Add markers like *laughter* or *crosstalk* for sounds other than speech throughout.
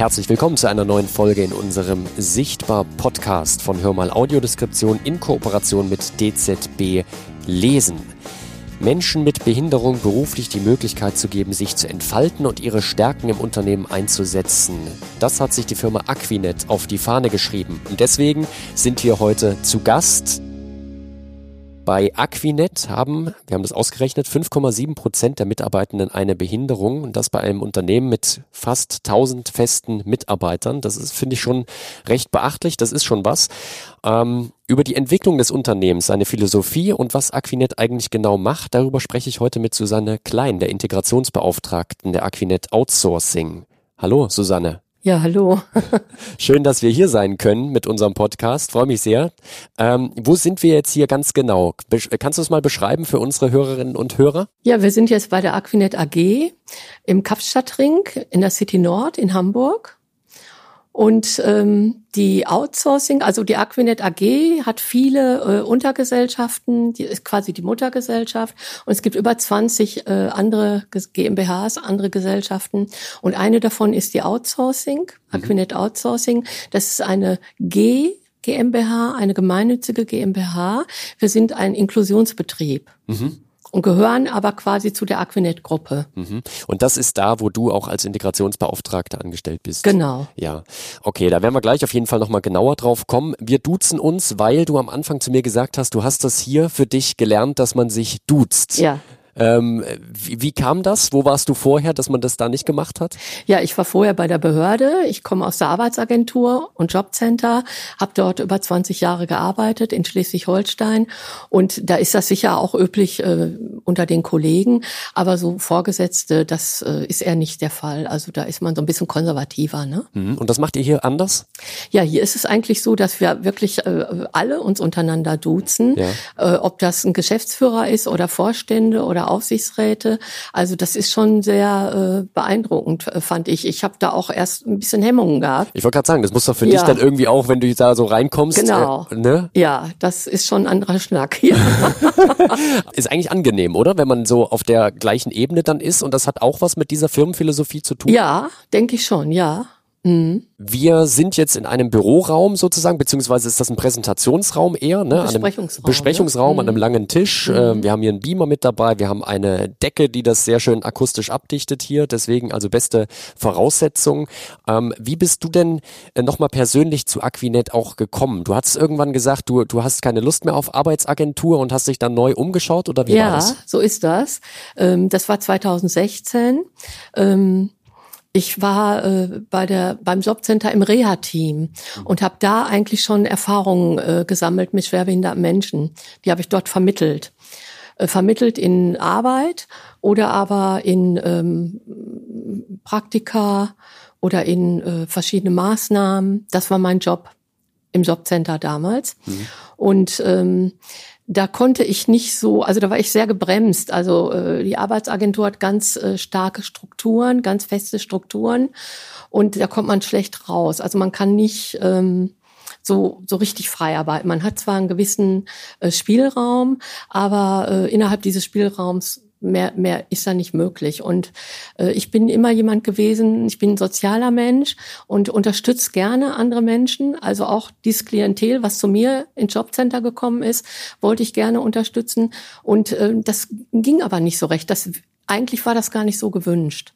Herzlich willkommen zu einer neuen Folge in unserem Sichtbar Podcast von Hörmal Audiodeskription in Kooperation mit DZB Lesen. Menschen mit Behinderung beruflich die Möglichkeit zu geben, sich zu entfalten und ihre Stärken im Unternehmen einzusetzen. Das hat sich die Firma Aquinet auf die Fahne geschrieben. Und deswegen sind wir heute zu Gast bei Aquinet haben, wir haben das ausgerechnet, 5,7 Prozent der Mitarbeitenden eine Behinderung und das bei einem Unternehmen mit fast 1000 festen Mitarbeitern. Das ist, finde ich, schon recht beachtlich. Das ist schon was. Ähm, über die Entwicklung des Unternehmens, seine Philosophie und was Aquinet eigentlich genau macht, darüber spreche ich heute mit Susanne Klein, der Integrationsbeauftragten der Aquinet Outsourcing. Hallo, Susanne. Ja, hallo. *laughs* Schön, dass wir hier sein können mit unserem Podcast. Freue mich sehr. Ähm, wo sind wir jetzt hier ganz genau? Be kannst du es mal beschreiben für unsere Hörerinnen und Hörer? Ja, wir sind jetzt bei der Aquinet AG im Kapstadtring in der City Nord in Hamburg. Und ähm, die Outsourcing, also die Aquinet AG hat viele äh, Untergesellschaften, die ist quasi die Muttergesellschaft. Und es gibt über 20 äh, andere GmbHs, andere Gesellschaften. Und eine davon ist die Outsourcing, mhm. Aquinet Outsourcing. Das ist eine G GmbH, eine gemeinnützige GmbH. Wir sind ein Inklusionsbetrieb. Mhm und gehören aber quasi zu der Aquinet-Gruppe. Mhm. Und das ist da, wo du auch als Integrationsbeauftragte angestellt bist. Genau. Ja. Okay, da werden wir gleich auf jeden Fall nochmal genauer drauf kommen. Wir duzen uns, weil du am Anfang zu mir gesagt hast, du hast das hier für dich gelernt, dass man sich duzt. Ja. Ähm, wie, wie, kam das? Wo warst du vorher, dass man das da nicht gemacht hat? Ja, ich war vorher bei der Behörde. Ich komme aus der Arbeitsagentur und Jobcenter, habe dort über 20 Jahre gearbeitet in Schleswig-Holstein und da ist das sicher auch üblich äh, unter den Kollegen, aber so Vorgesetzte, das äh, ist eher nicht der Fall. Also da ist man so ein bisschen konservativer. Ne? Mhm. Und das macht ihr hier anders? Ja, hier ist es eigentlich so, dass wir wirklich äh, alle uns untereinander duzen, ja. äh, ob das ein Geschäftsführer ist oder Vorstände oder Aufsichtsräte. Also das ist schon sehr äh, beeindruckend, äh, fand ich. Ich habe da auch erst ein bisschen Hemmungen gehabt. Ich wollte gerade sagen, das muss doch für ja. dich dann irgendwie auch, wenn du da so reinkommst. Genau. Äh, ne? Ja, das ist schon ein anderer Schnack hier. *laughs* ist eigentlich angenehm, oder? Wenn man so auf der gleichen Ebene dann ist und das hat auch was mit dieser Firmenphilosophie zu tun. Ja, denke ich schon, ja. Mhm. Wir sind jetzt in einem Büroraum sozusagen, beziehungsweise ist das ein Präsentationsraum eher, ne? Besprechungsraum. Besprechungsraum ne? an einem mhm. langen Tisch. Mhm. Ähm, wir haben hier einen Beamer mit dabei, wir haben eine Decke, die das sehr schön akustisch abdichtet hier, deswegen also beste Voraussetzungen. Ähm, wie bist du denn äh, nochmal persönlich zu Aquinet auch gekommen? Du hast irgendwann gesagt, du, du hast keine Lust mehr auf Arbeitsagentur und hast dich dann neu umgeschaut oder wie ja, war das? Ja, so ist das. Ähm, das war 2016. Ich war äh, bei der beim Jobcenter im Reha-Team und habe da eigentlich schon Erfahrungen äh, gesammelt mit schwerbehinderten Menschen. Die habe ich dort vermittelt, äh, vermittelt in Arbeit oder aber in ähm, Praktika oder in äh, verschiedene Maßnahmen. Das war mein Job im Jobcenter damals. Mhm. Und ähm, da konnte ich nicht so, also da war ich sehr gebremst. Also äh, die Arbeitsagentur hat ganz äh, starke Strukturen, ganz feste Strukturen und da kommt man schlecht raus. Also man kann nicht ähm, so, so richtig frei arbeiten. Man hat zwar einen gewissen äh, Spielraum, aber äh, innerhalb dieses Spielraums mehr, mehr ist da nicht möglich. Und äh, ich bin immer jemand gewesen, ich bin ein sozialer Mensch und unterstütze gerne andere Menschen. Also auch dieses Klientel, was zu mir ins Jobcenter gekommen ist, wollte ich gerne unterstützen. Und äh, das ging aber nicht so recht. Das, eigentlich war das gar nicht so gewünscht.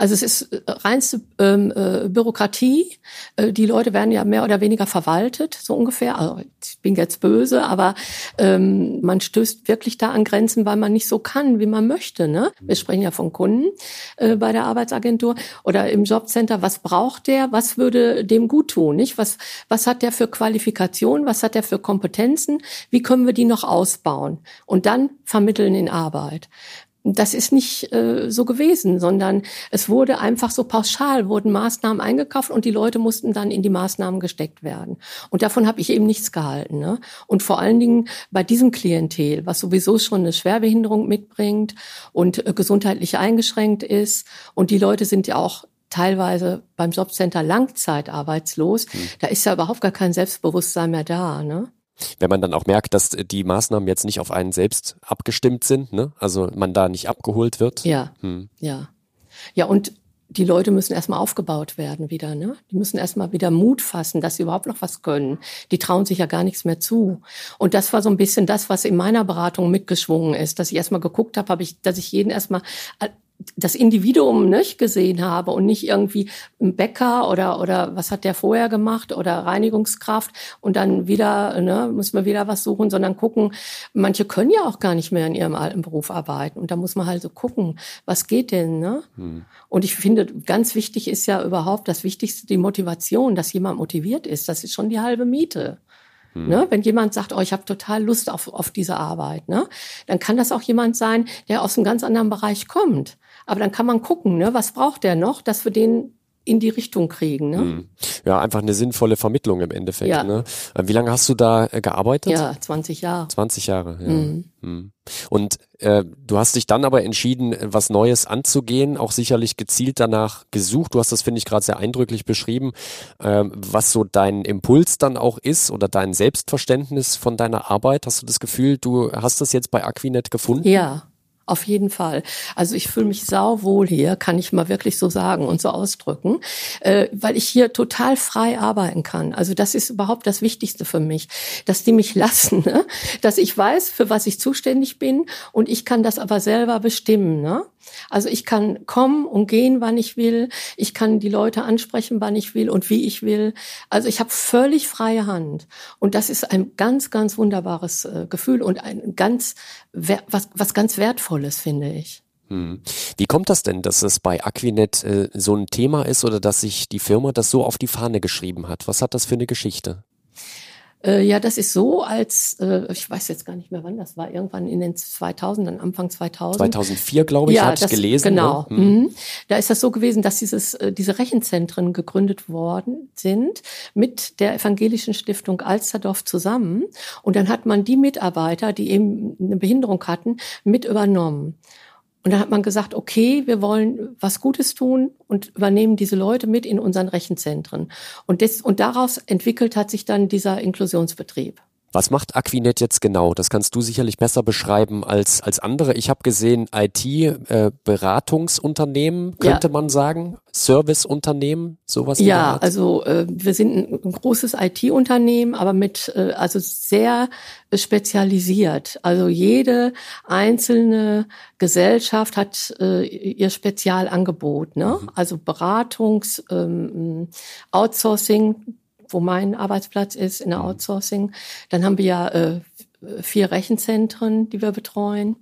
Also es ist äh, reinste ähm, äh, Bürokratie. Äh, die Leute werden ja mehr oder weniger verwaltet, so ungefähr. Also ich bin jetzt böse, aber ähm, man stößt wirklich da an Grenzen, weil man nicht so kann, wie man möchte. Ne? Wir sprechen ja von Kunden äh, bei der Arbeitsagentur oder im Jobcenter. Was braucht der? Was würde dem gut tun? Nicht? Was, was hat der für Qualifikation? Was hat der für Kompetenzen? Wie können wir die noch ausbauen? Und dann vermitteln in Arbeit das ist nicht äh, so gewesen, sondern es wurde einfach so pauschal, wurden Maßnahmen eingekauft und die Leute mussten dann in die Maßnahmen gesteckt werden. Und davon habe ich eben nichts gehalten. Ne? Und vor allen Dingen bei diesem Klientel, was sowieso schon eine Schwerbehinderung mitbringt und äh, gesundheitlich eingeschränkt ist. Und die Leute sind ja auch teilweise beim Jobcenter langzeitarbeitslos. Mhm. Da ist ja überhaupt gar kein Selbstbewusstsein mehr da. Ne? Wenn man dann auch merkt, dass die Maßnahmen jetzt nicht auf einen selbst abgestimmt sind, ne? also man da nicht abgeholt wird. Ja, hm. ja. Ja, und die Leute müssen erstmal aufgebaut werden wieder, ne? Die müssen erstmal wieder Mut fassen, dass sie überhaupt noch was können. Die trauen sich ja gar nichts mehr zu. Und das war so ein bisschen das, was in meiner Beratung mitgeschwungen ist, dass ich erstmal geguckt habe, habe ich, dass ich jeden erstmal das Individuum nicht gesehen habe und nicht irgendwie ein Bäcker oder oder was hat der vorher gemacht oder Reinigungskraft und dann wieder ne, muss man wieder was suchen, sondern gucken. Manche können ja auch gar nicht mehr in ihrem alten Beruf arbeiten und da muss man halt so gucken, was geht denn. Ne? Hm. Und ich finde, ganz wichtig ist ja überhaupt das Wichtigste die Motivation, dass jemand motiviert ist. Das ist schon die halbe Miete. Hm. Ne? Wenn jemand sagt, oh, ich habe total Lust auf, auf diese Arbeit, ne? dann kann das auch jemand sein, der aus einem ganz anderen Bereich kommt. Aber dann kann man gucken, ne, was braucht der noch, dass wir den in die Richtung kriegen. Ne? Hm. Ja, einfach eine sinnvolle Vermittlung im Endeffekt. Ja. Ne? Äh, wie lange hast du da äh, gearbeitet? Ja, 20 Jahre. 20 Jahre, ja. Mhm. Hm. Und äh, du hast dich dann aber entschieden, was Neues anzugehen, auch sicherlich gezielt danach gesucht. Du hast das, finde ich, gerade sehr eindrücklich beschrieben, äh, was so dein Impuls dann auch ist oder dein Selbstverständnis von deiner Arbeit. Hast du das Gefühl, du hast das jetzt bei Aquinet gefunden? Ja, auf jeden Fall. Also ich fühle mich sauwohl hier, kann ich mal wirklich so sagen und so ausdrücken, äh, weil ich hier total frei arbeiten kann. Also das ist überhaupt das Wichtigste für mich, dass die mich *laughs* lassen, ne? dass ich weiß, für was ich zuständig bin und ich kann das aber selber bestimmen. Ne? Also ich kann kommen und gehen, wann ich will. Ich kann die Leute ansprechen, wann ich will und wie ich will. Also ich habe völlig freie Hand. Und das ist ein ganz, ganz wunderbares äh, Gefühl und ein ganz, was, was ganz Wertvolles, finde ich. Hm. Wie kommt das denn, dass es bei Aquinet äh, so ein Thema ist oder dass sich die Firma das so auf die Fahne geschrieben hat? Was hat das für eine Geschichte? Äh, ja, das ist so, als, äh, ich weiß jetzt gar nicht mehr wann, das war irgendwann in den 2000, Anfang 2000. 2004, glaube ich, ja, hatte ich gelesen. Ne? Genau. Ne? Mhm. Da ist das so gewesen, dass dieses, äh, diese Rechenzentren gegründet worden sind mit der Evangelischen Stiftung Alsterdorf zusammen. Und dann hat man die Mitarbeiter, die eben eine Behinderung hatten, mit übernommen. Und dann hat man gesagt, okay, wir wollen was Gutes tun und übernehmen diese Leute mit in unseren Rechenzentren. Und, das, und daraus entwickelt hat sich dann dieser Inklusionsbetrieb. Was macht Aquinet jetzt genau? Das kannst du sicherlich besser beschreiben als, als andere. Ich habe gesehen, IT-Beratungsunternehmen, äh, könnte ja. man sagen, Serviceunternehmen, sowas. Ja, also äh, wir sind ein, ein großes IT-Unternehmen, aber mit äh, also sehr spezialisiert. Also jede einzelne Gesellschaft hat äh, ihr Spezialangebot. Ne? Mhm. Also Beratungs, ähm, Outsourcing, wo mein Arbeitsplatz ist, in der mhm. Outsourcing. Dann haben wir ja äh, vier Rechenzentren, die wir betreuen.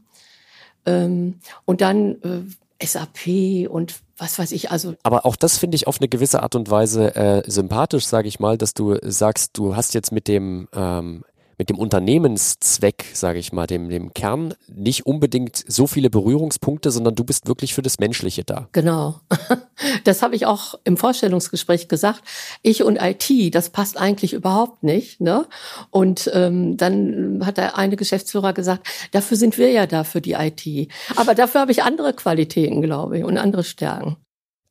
Ähm, und dann äh, SAP und was weiß ich, also. Aber auch das finde ich auf eine gewisse Art und Weise äh, sympathisch, sage ich mal, dass du sagst, du hast jetzt mit dem ähm, mit dem Unternehmenszweck, sage ich mal, dem, dem Kern, nicht unbedingt so viele Berührungspunkte, sondern du bist wirklich für das Menschliche da. Genau. *laughs* Das habe ich auch im Vorstellungsgespräch gesagt. Ich und IT, das passt eigentlich überhaupt nicht. Ne? Und ähm, dann hat der eine Geschäftsführer gesagt, dafür sind wir ja da für die IT. Aber dafür habe ich andere Qualitäten, glaube ich, und andere Stärken.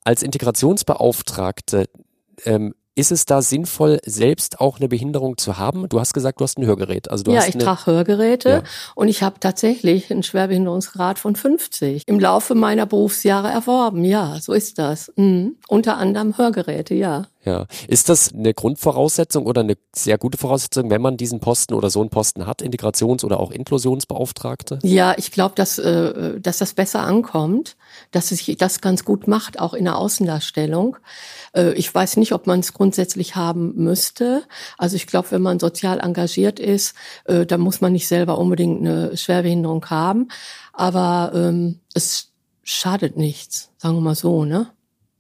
Als Integrationsbeauftragte ähm, ist es da sinnvoll, selbst auch eine Behinderung zu haben? Du hast gesagt, du hast ein Hörgerät. Also du ja, hast ich trage Hörgeräte ja. und ich habe tatsächlich einen Schwerbehinderungsgrad von 50 im Laufe meiner Berufsjahre erworben. Ja, so ist das. Mhm. Unter anderem Hörgeräte, ja. Ja. Ist das eine Grundvoraussetzung oder eine sehr gute Voraussetzung, wenn man diesen Posten oder so einen Posten hat, Integrations- oder auch Inklusionsbeauftragte? Ja, ich glaube, dass, äh, dass das besser ankommt, dass sich das ganz gut macht, auch in der Außendarstellung. Äh, ich weiß nicht, ob man es grundsätzlich haben müsste. Also ich glaube, wenn man sozial engagiert ist, äh, dann muss man nicht selber unbedingt eine Schwerbehinderung haben. Aber ähm, es schadet nichts, sagen wir mal so, ne?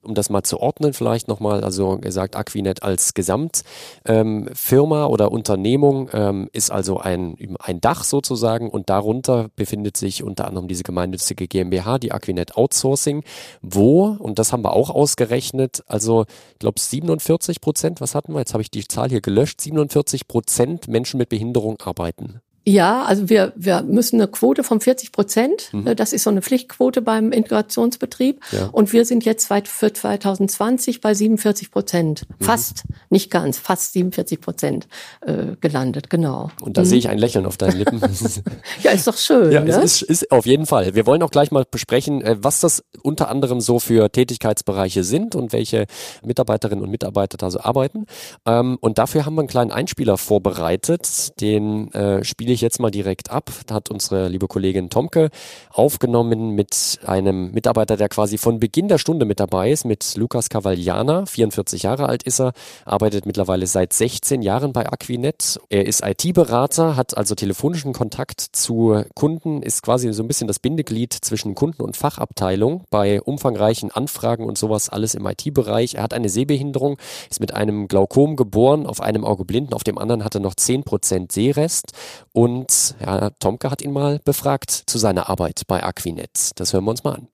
Um das mal zu ordnen, vielleicht nochmal, also gesagt, Aquinet als Gesamtfirma ähm, oder Unternehmung ähm, ist also ein, ein Dach sozusagen und darunter befindet sich unter anderem diese gemeinnützige GmbH, die Aquinet Outsourcing, wo, und das haben wir auch ausgerechnet, also ich glaube 47 Prozent, was hatten wir? Jetzt habe ich die Zahl hier gelöscht, 47 Prozent Menschen mit Behinderung arbeiten. Ja, also wir, wir müssen eine Quote von 40 Prozent, mhm. das ist so eine Pflichtquote beim Integrationsbetrieb. Ja. Und wir sind jetzt für 2020 bei 47 Prozent. Mhm. Fast, nicht ganz, fast 47 Prozent äh, gelandet, genau. Und da mhm. sehe ich ein Lächeln auf deinen Lippen. *laughs* ja, ist doch schön. Ja, ne? es ist, ist auf jeden Fall. Wir wollen auch gleich mal besprechen, äh, was das unter anderem so für Tätigkeitsbereiche sind und welche Mitarbeiterinnen und Mitarbeiter da so arbeiten. Ähm, und dafür haben wir einen kleinen Einspieler vorbereitet, den äh, spiele ich ich jetzt mal direkt ab. Da hat unsere liebe Kollegin Tomke aufgenommen mit einem Mitarbeiter, der quasi von Beginn der Stunde mit dabei ist, mit Lukas Cavagliana. 44 Jahre alt ist er, arbeitet mittlerweile seit 16 Jahren bei Aquinet. Er ist IT-Berater, hat also telefonischen Kontakt zu Kunden, ist quasi so ein bisschen das Bindeglied zwischen Kunden und Fachabteilung bei umfangreichen Anfragen und sowas alles im IT-Bereich. Er hat eine Sehbehinderung, ist mit einem Glaukom geboren, auf einem Auge blinden, auf dem anderen hat er noch 10% Sehrest und und ja, Tomke hat ihn mal befragt zu seiner Arbeit bei Aquinet. Das hören wir uns mal an.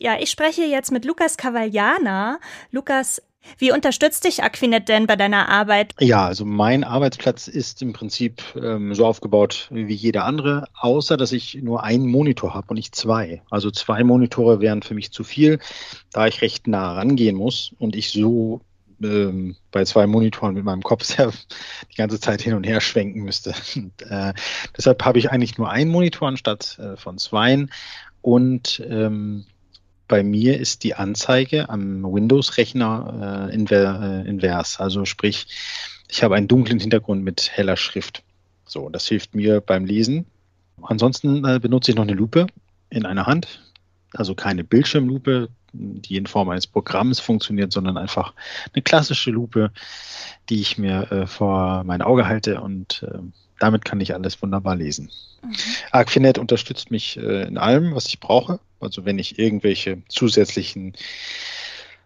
Ja, ich spreche jetzt mit Lukas Cavagliana. Lukas, wie unterstützt dich Aquinet denn bei deiner Arbeit? Ja, also mein Arbeitsplatz ist im Prinzip ähm, so aufgebaut wie jeder andere, außer dass ich nur einen Monitor habe und nicht zwei. Also zwei Monitore wären für mich zu viel, da ich recht nah rangehen muss und ich so ähm, bei zwei Monitoren mit meinem Kopf *laughs* sehr die ganze Zeit hin und her schwenken müsste. *laughs* Und, äh, deshalb habe ich eigentlich nur einen Monitor anstatt äh, von zweien. Und ähm, bei mir ist die Anzeige am Windows-Rechner äh, inver, äh, invers. Also sprich, ich habe einen dunklen Hintergrund mit heller Schrift. So, das hilft mir beim Lesen. Ansonsten äh, benutze ich noch eine Lupe in einer Hand. Also keine Bildschirmlupe, die in Form eines Programms funktioniert, sondern einfach eine klassische Lupe, die ich mir äh, vor mein Auge halte und äh, damit kann ich alles wunderbar lesen. Mhm. Arquinet unterstützt mich äh, in allem, was ich brauche. Also wenn ich irgendwelche zusätzlichen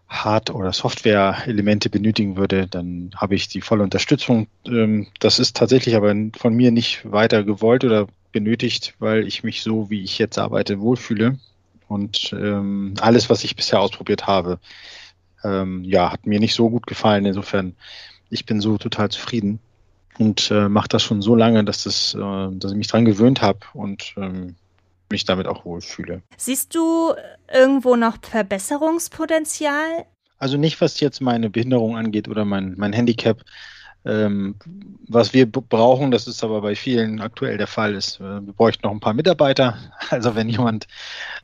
Hard- oder Software-Elemente benötigen würde, dann habe ich die volle Unterstützung. Ähm, das ist tatsächlich aber von mir nicht weiter gewollt oder benötigt, weil ich mich so, wie ich jetzt arbeite, wohlfühle. Und ähm, alles, was ich bisher ausprobiert habe, ähm, ja, hat mir nicht so gut gefallen. Insofern, ich bin so total zufrieden und äh, mache das schon so lange, dass, das, äh, dass ich mich dran gewöhnt habe und ähm, mich damit auch wohlfühle. Siehst du irgendwo noch Verbesserungspotenzial? Also nicht, was jetzt meine Behinderung angeht oder mein, mein Handicap. Ähm, was wir brauchen, das ist aber bei vielen aktuell der Fall, ist, äh, wir bräuchten noch ein paar Mitarbeiter. *laughs* Also wenn jemand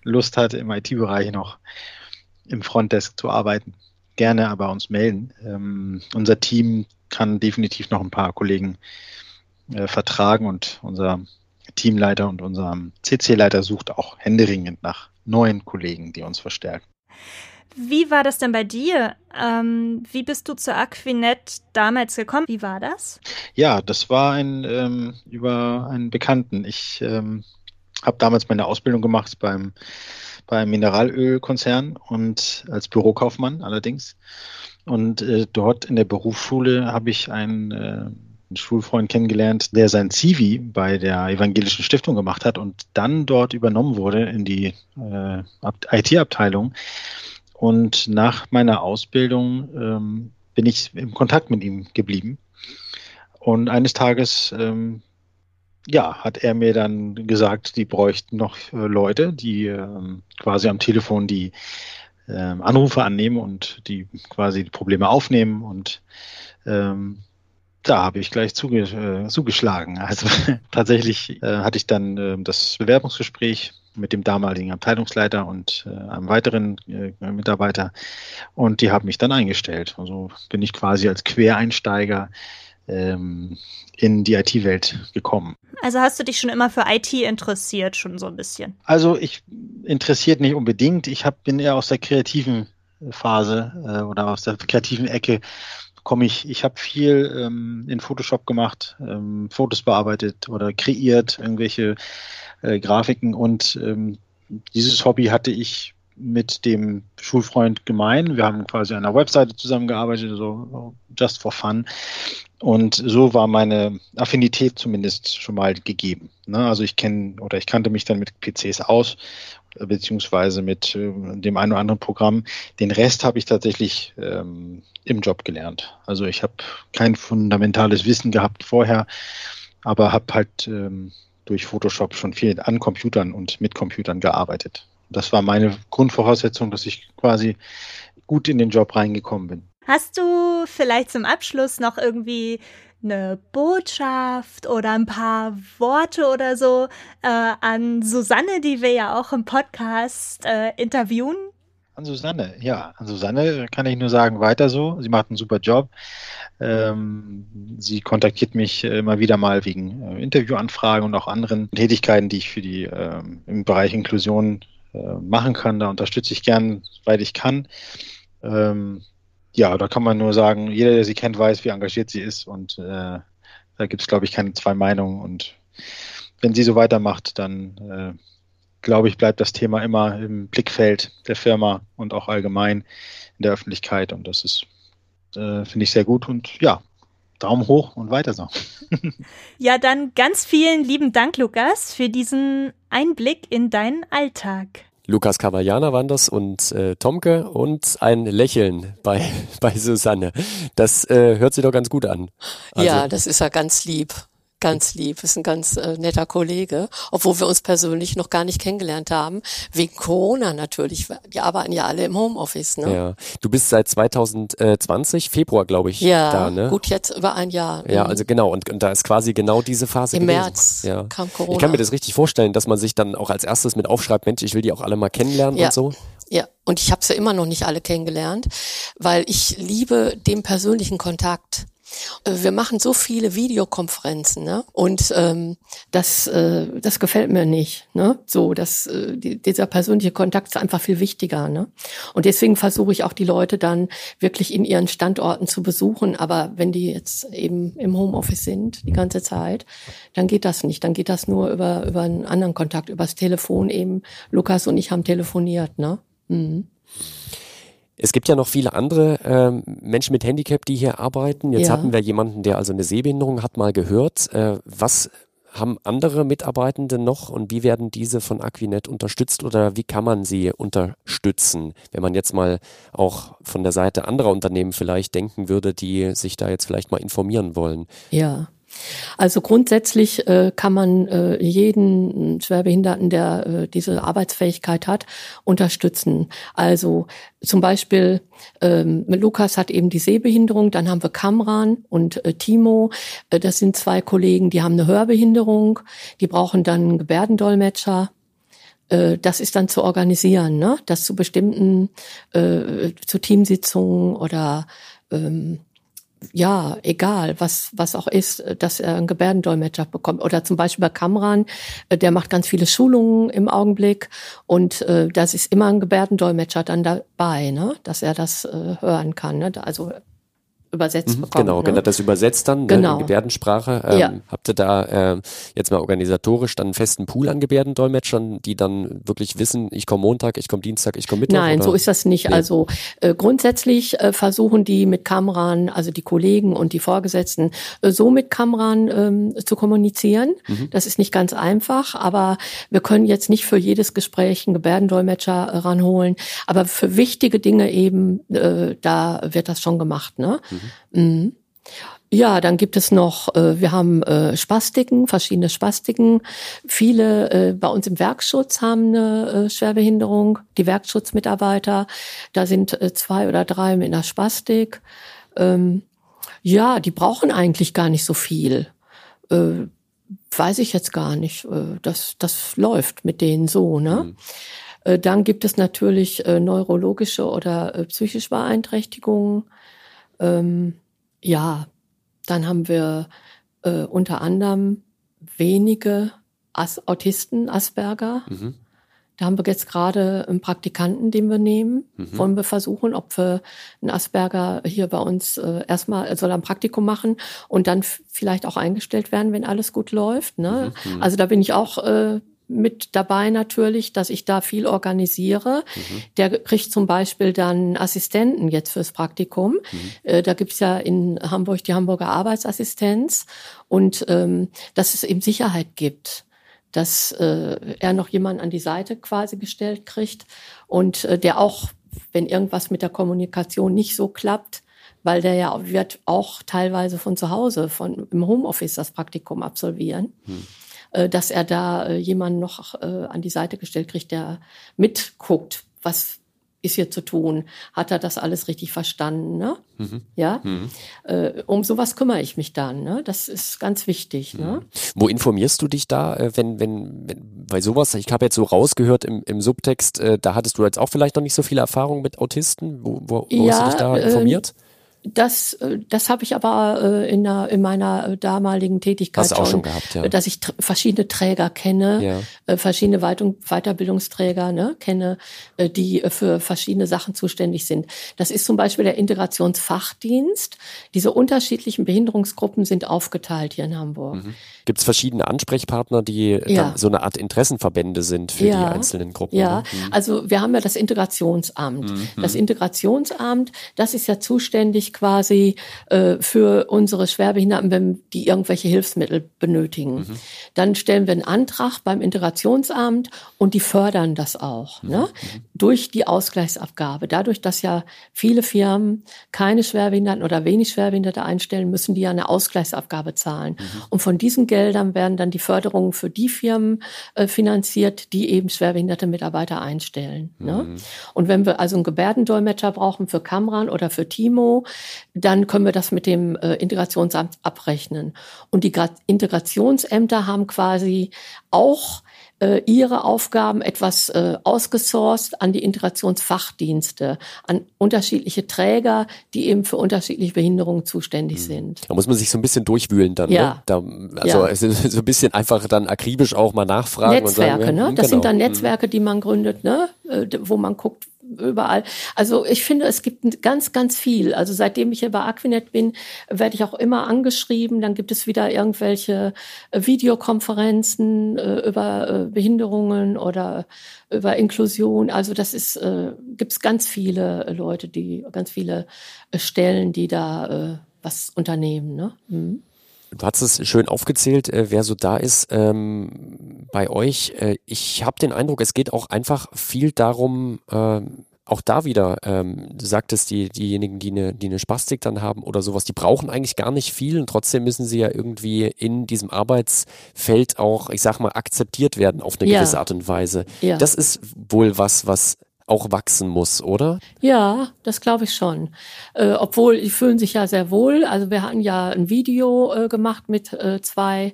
Lust hat, im IT-Bereich noch im Frontdesk zu arbeiten, gerne aber uns melden. Ähm, unser Team kann definitiv noch ein paar Kollegen äh, vertragen und unser Teamleiter und unser CC-Leiter sucht auch händeringend nach neuen Kollegen, die uns verstärken. Wie war das denn bei dir? Ähm, wie bist du zur Aquinet damals gekommen? Wie war das? Ja, das war ein ähm, über einen Bekannten. Ich ähm, habe damals meine Ausbildung gemacht beim beim Mineralölkonzern und als Bürokaufmann allerdings. Und äh, dort in der Berufsschule habe ich einen, äh, einen Schulfreund kennengelernt, der sein Zivi bei der Evangelischen Stiftung gemacht hat und dann dort übernommen wurde in die äh, IT-Abteilung. Und nach meiner Ausbildung ähm, bin ich im Kontakt mit ihm geblieben. Und eines Tages, ähm, ja, hat er mir dann gesagt, die bräuchten noch äh, Leute, die ähm, quasi am Telefon die ähm, Anrufe annehmen und die quasi die Probleme aufnehmen. Und ähm, da habe ich gleich zuge äh, zugeschlagen. Also *laughs* tatsächlich äh, hatte ich dann äh, das Bewerbungsgespräch mit dem damaligen Abteilungsleiter und äh, einem weiteren äh, Mitarbeiter. Und die haben mich dann eingestellt. Also bin ich quasi als Quereinsteiger ähm, in die IT-Welt gekommen. Also hast du dich schon immer für IT interessiert, schon so ein bisschen? Also ich interessiert nicht unbedingt. Ich hab, bin eher aus der kreativen Phase äh, oder aus der kreativen Ecke komme ich. Ich habe viel ähm, in Photoshop gemacht, ähm, Fotos bearbeitet oder kreiert, irgendwelche äh, Grafiken und ähm, dieses Hobby hatte ich mit dem Schulfreund gemein. Wir haben quasi an einer Webseite zusammengearbeitet, so just for fun. Und so war meine Affinität zumindest schon mal gegeben. Ne? Also ich kenne oder ich kannte mich dann mit PCs aus, beziehungsweise mit äh, dem einen oder anderen Programm. Den Rest habe ich tatsächlich ähm, im Job gelernt. Also ich habe kein fundamentales Wissen gehabt vorher aber habe halt ähm, durch Photoshop schon viel an Computern und mit Computern gearbeitet. Das war meine Grundvoraussetzung, dass ich quasi gut in den Job reingekommen bin. Hast du vielleicht zum Abschluss noch irgendwie eine Botschaft oder ein paar Worte oder so äh, an Susanne, die wir ja auch im Podcast äh, interviewen? An Susanne, ja, an Susanne kann ich nur sagen, weiter so. Sie macht einen super Job. Ähm, sie kontaktiert mich immer wieder mal wegen äh, Interviewanfragen und auch anderen Tätigkeiten, die ich für die ähm, im Bereich Inklusion äh, machen kann. Da unterstütze ich gern, soweit ich kann. Ähm, ja, da kann man nur sagen, jeder, der sie kennt, weiß, wie engagiert sie ist und äh, da gibt es, glaube ich, keine zwei Meinungen und wenn sie so weitermacht, dann äh, glaube ich, bleibt das Thema immer im Blickfeld der Firma und auch allgemein in der Öffentlichkeit und das ist, äh, finde ich sehr gut und ja, Daumen hoch und weiter so. *laughs* ja, dann ganz vielen lieben Dank, Lukas, für diesen Einblick in deinen Alltag. Lukas Cavagliana waren das und äh, Tomke und ein Lächeln bei, *laughs* bei Susanne. Das äh, hört sich doch ganz gut an. Also, ja, das ist ja ganz lieb. Ganz lieb, ist ein ganz äh, netter Kollege, obwohl wir uns persönlich noch gar nicht kennengelernt haben, wegen Corona natürlich. Wir arbeiten ja alle im Homeoffice. Ne? Ja, du bist seit 2020 Februar, glaube ich, ja, da. Ne? gut jetzt über ein Jahr. Ja, also genau und, und da ist quasi genau diese Phase. Im gewesen. März ja. kam Corona. Ich kann mir das richtig vorstellen, dass man sich dann auch als erstes mit aufschreibt, Mensch, ich will die auch alle mal kennenlernen ja. und so. Ja, und ich habe sie ja immer noch nicht alle kennengelernt, weil ich liebe den persönlichen Kontakt. Äh, wir machen so viele Videokonferenzen, ne? Und ähm, das, äh, das gefällt mir nicht, ne? So, dass äh, die, dieser persönliche Kontakt ist einfach viel wichtiger, ne? Und deswegen versuche ich auch die Leute dann wirklich in ihren Standorten zu besuchen. Aber wenn die jetzt eben im Homeoffice sind die ganze Zeit, dann geht das nicht. Dann geht das nur über über einen anderen Kontakt, übers Telefon eben. Lukas und ich haben telefoniert, ne? Mhm. Es gibt ja noch viele andere ähm, Menschen mit Handicap, die hier arbeiten. Jetzt Ja. hatten wir jemanden, der also eine Sehbehinderung hat, mal gehört. Äh, was haben andere Mitarbeitende noch und wie werden diese von Aquinet unterstützt oder wie kann man sie unterstützen, wenn man jetzt mal auch von der Seite anderer Unternehmen vielleicht denken würde, die sich da jetzt vielleicht mal informieren wollen? Ja. Also grundsätzlich äh, kann man äh, jeden Schwerbehinderten, der äh, diese Arbeitsfähigkeit hat, unterstützen. Also zum Beispiel ähm, Lukas hat eben die Sehbehinderung, dann haben wir Kamran und äh, Timo. Äh, das sind zwei Kollegen, die haben eine Hörbehinderung, die brauchen dann einen Gebärdendolmetscher. Äh, Das ist dann zu organisieren, ne? Das zu bestimmten, äh, zu Teamsitzungen oder ähm, ja, egal, was, was auch ist, dass er einen Gebärdendolmetscher bekommt. Oder zum Beispiel bei Kamran, äh, der macht ganz viele Schulungen im Augenblick und äh, das ist immer ein Gebärdendolmetscher dann dabei, ne? dass er das äh, hören kann. Ne? Also übersetzt Mhm, bekommt. genau, ne? genau, das übersetzt dann ne, Genau. in Gebärdensprache. Ähm, Ja. Habt ihr da ähm, jetzt mal organisatorisch dann einen festen Pool an Gebärdendolmetschern, die dann wirklich wissen, ich komme Montag, ich komme Dienstag, ich komme Mittwoch? Nein, oder? so ist das nicht. Nee. Also äh, grundsätzlich äh, versuchen die mit Kamran, also die Kollegen und die Vorgesetzten, äh, so mit Kamran ähm, zu kommunizieren. Mhm. Das ist nicht ganz einfach, aber wir können jetzt nicht für jedes Gespräch einen Gebärdendolmetscher äh, ranholen. Aber für wichtige Dinge eben, äh, da wird das schon gemacht. Ne? Mhm. Ja, dann gibt es noch, äh, wir haben äh, Spastiken, verschiedene Spastiken. Viele äh, bei uns im Werkschutz haben eine äh, Schwerbehinderung, die Werkschutzmitarbeiter. Da sind äh, zwei oder drei mit einer Spastik. Ähm, ja, die brauchen eigentlich gar nicht so viel. Äh, weiß ich jetzt gar nicht. Äh, das, das läuft mit denen so, ne? Äh, Dann gibt es natürlich äh, neurologische oder äh, psychische Beeinträchtigungen. Ähm, ja, dann haben wir äh, unter anderem wenige As Autisten, Asperger. Mhm. Da haben wir jetzt gerade einen Praktikanten, den wir nehmen. Mhm. Wollen wir versuchen, ob wir einen Asperger hier bei uns äh, erstmal er soll er ein Praktikum machen und dann vielleicht auch eingestellt werden, wenn alles gut läuft. Ne? Mhm. Also da bin ich auch äh, mit dabei natürlich, dass ich da viel organisiere. Mhm. Der kriegt zum Beispiel dann Assistenten jetzt fürs Praktikum. Mhm. Äh, da gibt's ja in Hamburg die Hamburger Arbeitsassistenz und ähm, dass es eben Sicherheit gibt dass äh, er noch jemanden an die Seite quasi gestellt kriegt und äh, der auch, wenn irgendwas mit der Kommunikation nicht so klappt, weil der ja wird auch teilweise von zu Hause, von im Homeoffice das Praktikum absolvieren. Hm dass er da jemanden noch an die Seite gestellt kriegt, der mitguckt, was ist hier zu tun? Hat er das alles richtig verstanden? Ne? Mhm. Ja, mhm. Äh, um sowas kümmere ich mich dann. Ne? Das ist ganz wichtig. Ne? Mhm. Ne? Wo informierst du dich da, äh, wenn, wenn, wenn bei sowas? Ich habe jetzt so rausgehört im, im Subtext, äh, da hattest du jetzt auch vielleicht noch nicht so viel Erfahrung mit Autisten. Wo, wo, wo ja, hast du dich da informiert? Äh, das, äh, das habe ich aber äh, in, der, in meiner äh, damaligen Tätigkeit Hast schon, auch schon gehabt, ja. dass ich verschiedene Träger kenne, ja. verschiedene Weiterbildungsträger ne, kenne, die für verschiedene Sachen zuständig sind. Das ist zum Beispiel der Integrationsfachdienst. Diese unterschiedlichen Behinderungsgruppen sind aufgeteilt hier in Hamburg. Mhm. Gibt es verschiedene Ansprechpartner, die ja. so eine Art Interessenverbände sind für die einzelnen Gruppen? Ja, mhm. also wir haben ja das Integrationsamt. Mhm. Das Integrationsamt, das ist ja zuständig quasi äh, für unsere Schwerbehinderten, wenn die irgendwelche Hilfsmittel benötigen. Mhm. Dann stellen wir einen Antrag beim Integrationsamt und die fördern das auch mhm. ne? Mhm. durch die Ausgleichsabgabe. Dadurch, dass ja viele Firmen keine Schwerbehinderten oder wenig Schwerbehinderte einstellen, müssen die ja eine Ausgleichsabgabe zahlen. Mhm. Und von diesen Geldern werden dann die Förderungen für die Firmen äh, finanziert, die eben schwerbehinderte Mitarbeiter einstellen. Ne? Mhm. Und wenn wir also einen Gebärdendolmetscher brauchen für Kamran oder für Timo, dann können wir das mit dem äh, Integrationsamt abrechnen. Und die Integrationsämter haben quasi auch äh, ihre Aufgaben etwas äh, ausgesourced an die Integrationsfachdienste, an unterschiedliche Träger, die eben für unterschiedliche Behinderungen zuständig mhm. sind. Da muss man sich so ein bisschen durchwühlen dann. Ne? Ja. Ne? Da, also ja. so ein bisschen einfach dann akribisch auch mal nachfragen. Netzwerke, und sagen, ne? Das genau. sind dann mhm. Netzwerke, die man gründet, ne? Wo man guckt, überall. Also ich finde, es gibt ganz, ganz viel. Also seitdem ich hier bei Aquinet bin, werde ich auch immer angeschrieben. Dann gibt es wieder irgendwelche äh, Videokonferenzen äh, über äh, Behinderungen oder über Inklusion. Also das ist, äh, gibt es ganz viele Leute, die, ganz viele äh, Stellen, die da äh, was unternehmen. Ne? Mhm. Du hast es schön aufgezählt, äh, wer so da ist ähm, bei euch. Äh, ich habe den Eindruck, es geht auch einfach viel darum, äh, auch da wieder, ähm, du sagtest, die, diejenigen, die eine, die eine Spastik dann haben oder sowas, die brauchen eigentlich gar nicht viel und trotzdem müssen sie ja irgendwie in diesem Arbeitsfeld auch, ich sag mal, akzeptiert werden auf eine ja. gewisse Art und Weise. Ja. Das ist wohl was, was auch wachsen muss, oder? Ja, das glaube ich schon. Äh, obwohl, die fühlen sich ja sehr wohl. Also wir hatten ja ein Video äh, gemacht mit äh, zwei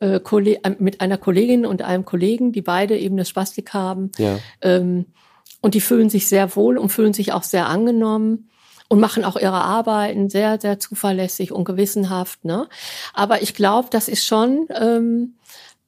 äh, äh, mit einer Kollegin und einem Kollegen, die beide eben eine Spastik haben. Ja. Ähm, und die fühlen sich sehr wohl und fühlen sich auch sehr angenommen und machen auch ihre Arbeiten sehr, sehr zuverlässig und gewissenhaft. Ne? Aber ich glaube, das ist schon ähm,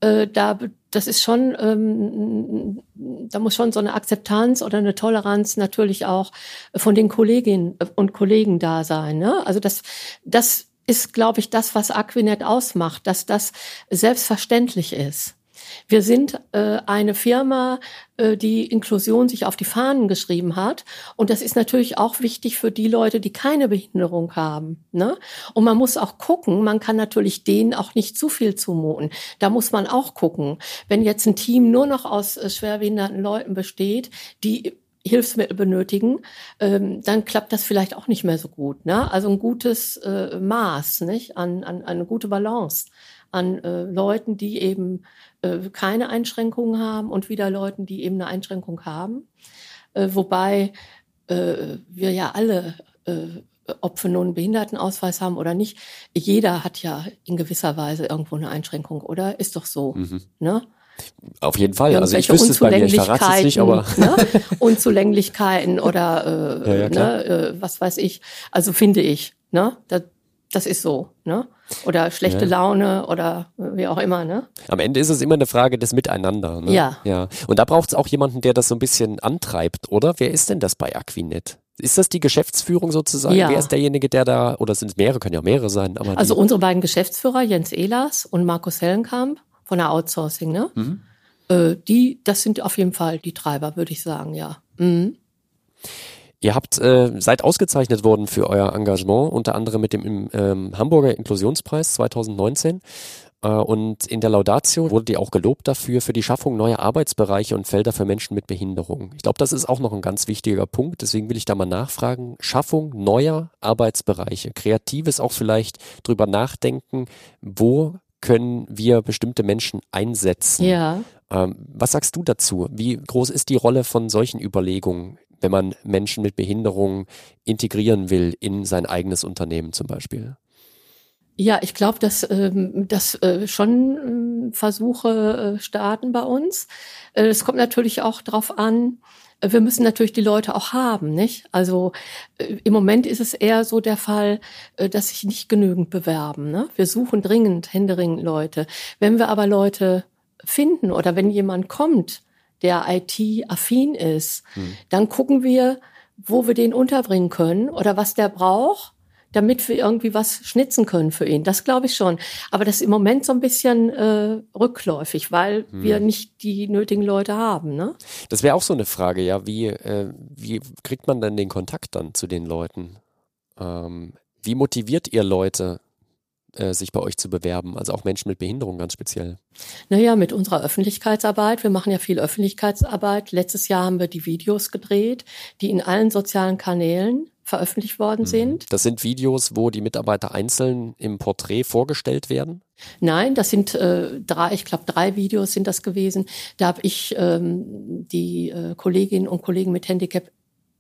äh, da das ist schon, ähm, da muss schon so eine Akzeptanz oder eine Toleranz natürlich auch von den Kolleginnen und Kollegen da sein. Ne? Also das, das ist, glaube ich, das, was Aquinet ausmacht, dass das selbstverständlich ist. Wir sind äh, eine Firma, äh, die Inklusion sich auf die Fahnen geschrieben hat. Und das ist natürlich auch wichtig für die Leute, die keine Behinderung haben. Ne? Und man muss auch gucken, man kann natürlich denen auch nicht zu viel zumuten. Da muss man auch gucken. Wenn jetzt ein Team nur noch aus äh, schwerbehinderten Leuten besteht, die Hilfsmittel benötigen, ähm, dann klappt das vielleicht auch nicht mehr so gut. Ne? Also ein gutes äh, Maß, nicht? An, an, eine gute Balance an äh, Leuten, die eben äh, keine Einschränkungen haben und wieder Leuten, die eben eine Einschränkung haben. Äh, wobei äh, wir ja alle ob wir nun einen Behindertenausweis haben oder nicht, jeder hat ja in gewisser Weise irgendwo eine Einschränkung, oder? Ist doch so. Mhm. Ne? Auf jeden Fall. Also ich wüsste es bei mir, ich verrate es nicht, aber *laughs* ne? Unzulänglichkeiten oder äh, ja, ja, ne? was weiß ich. Also finde ich, ne? Das, das ist so, ne? Oder schlechte ja. Laune oder wie auch immer, ne? Am Ende ist es immer eine Frage des Miteinander, ne? Ja. ja. Und da braucht es auch jemanden, der das so ein bisschen antreibt, oder? Wer ist denn das bei Aquinet? Ist das die Geschäftsführung sozusagen? Ja. Wer ist derjenige, der da, oder sind es mehrere, können ja auch mehrere sein. Aber also unsere beiden Geschäftsführer, Jens Ehlers und Markus Hellenkamp von der Outsourcing, ne? Mhm. Äh, die, das sind auf jeden Fall die Treiber, würde ich sagen, ja. Mhm. Ihr habt äh, seid ausgezeichnet worden für euer Engagement, unter anderem mit dem ähm, Hamburger Inklusionspreis 2019. Äh, und in der Laudatio wurde die auch gelobt dafür, für die Schaffung neuer Arbeitsbereiche und Felder für Menschen mit Behinderung. Ich glaube, das ist auch noch ein ganz wichtiger Punkt. Deswegen will ich da mal nachfragen. Schaffung neuer Arbeitsbereiche. Kreatives auch vielleicht drüber nachdenken, wo können wir bestimmte Menschen einsetzen. Ja. Ähm, was sagst du dazu? Wie groß ist die Rolle von solchen Überlegungen, wenn man Menschen mit Behinderung integrieren will in sein eigenes Unternehmen zum Beispiel? Ja, ich glaube, dass ähm, das äh, schon äh, Versuche äh, starten bei uns. Äh, es kommt natürlich auch darauf an, wir müssen natürlich die Leute auch haben, nicht? Also im Moment ist es eher so der Fall, dass sich nicht genügend bewerben. Ne? Wir suchen dringend, händeringend Leute. Wenn wir aber Leute finden oder wenn jemand kommt, der IT-affin ist, hm. dann gucken wir, wo wir den unterbringen können oder was der braucht damit wir irgendwie was schnitzen können für ihn. Das glaube ich schon. Aber das ist im Moment so ein bisschen äh, rückläufig, weil hm. wir nicht die nötigen Leute haben. Ne? Das wäre auch so eine Frage, ja. Wie, äh, wie kriegt man dann den Kontakt dann zu den Leuten? Ähm, wie motiviert ihr Leute, äh, sich bei euch zu bewerben, also auch Menschen mit Behinderung ganz speziell? Naja, mit unserer Öffentlichkeitsarbeit. Wir machen ja viel Öffentlichkeitsarbeit. Letztes Jahr haben wir die Videos gedreht, die in allen sozialen Kanälen veröffentlicht worden mhm. sind. Das sind Videos, wo die Mitarbeiter einzeln im Porträt vorgestellt werden? Nein, das sind äh, drei, ich glaube drei Videos sind das gewesen. Da habe ich ähm, die äh, Kolleginnen und Kollegen mit Handicap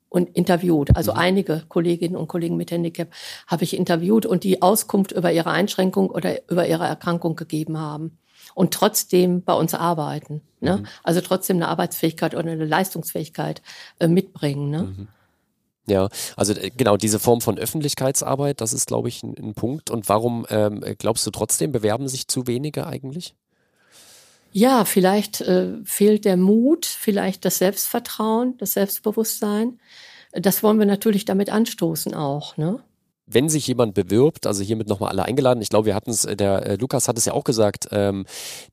und interviewt. Also mhm. einige Kolleginnen und Kollegen mit Handicap habe ich interviewt und die Auskunft über ihre Einschränkung oder über ihre Erkrankung gegeben haben und trotzdem bei uns arbeiten. Ne? Mhm. Also trotzdem eine Arbeitsfähigkeit oder eine Leistungsfähigkeit äh, mitbringen. Ne? Mhm. Ja, also äh, genau diese Form von Öffentlichkeitsarbeit, das ist, glaube ich, ein, ein Punkt. Und warum ähm, glaubst du trotzdem, bewerben sich zu wenige eigentlich? Ja, vielleicht äh, fehlt der Mut, vielleicht das Selbstvertrauen, das Selbstbewusstsein. Das wollen wir natürlich damit anstoßen auch, ne? wenn sich jemand bewirbt, also hiermit nochmal alle eingeladen, ich glaube, wir hatten es, äh, der äh, Lukas hat es ja auch gesagt, ähm,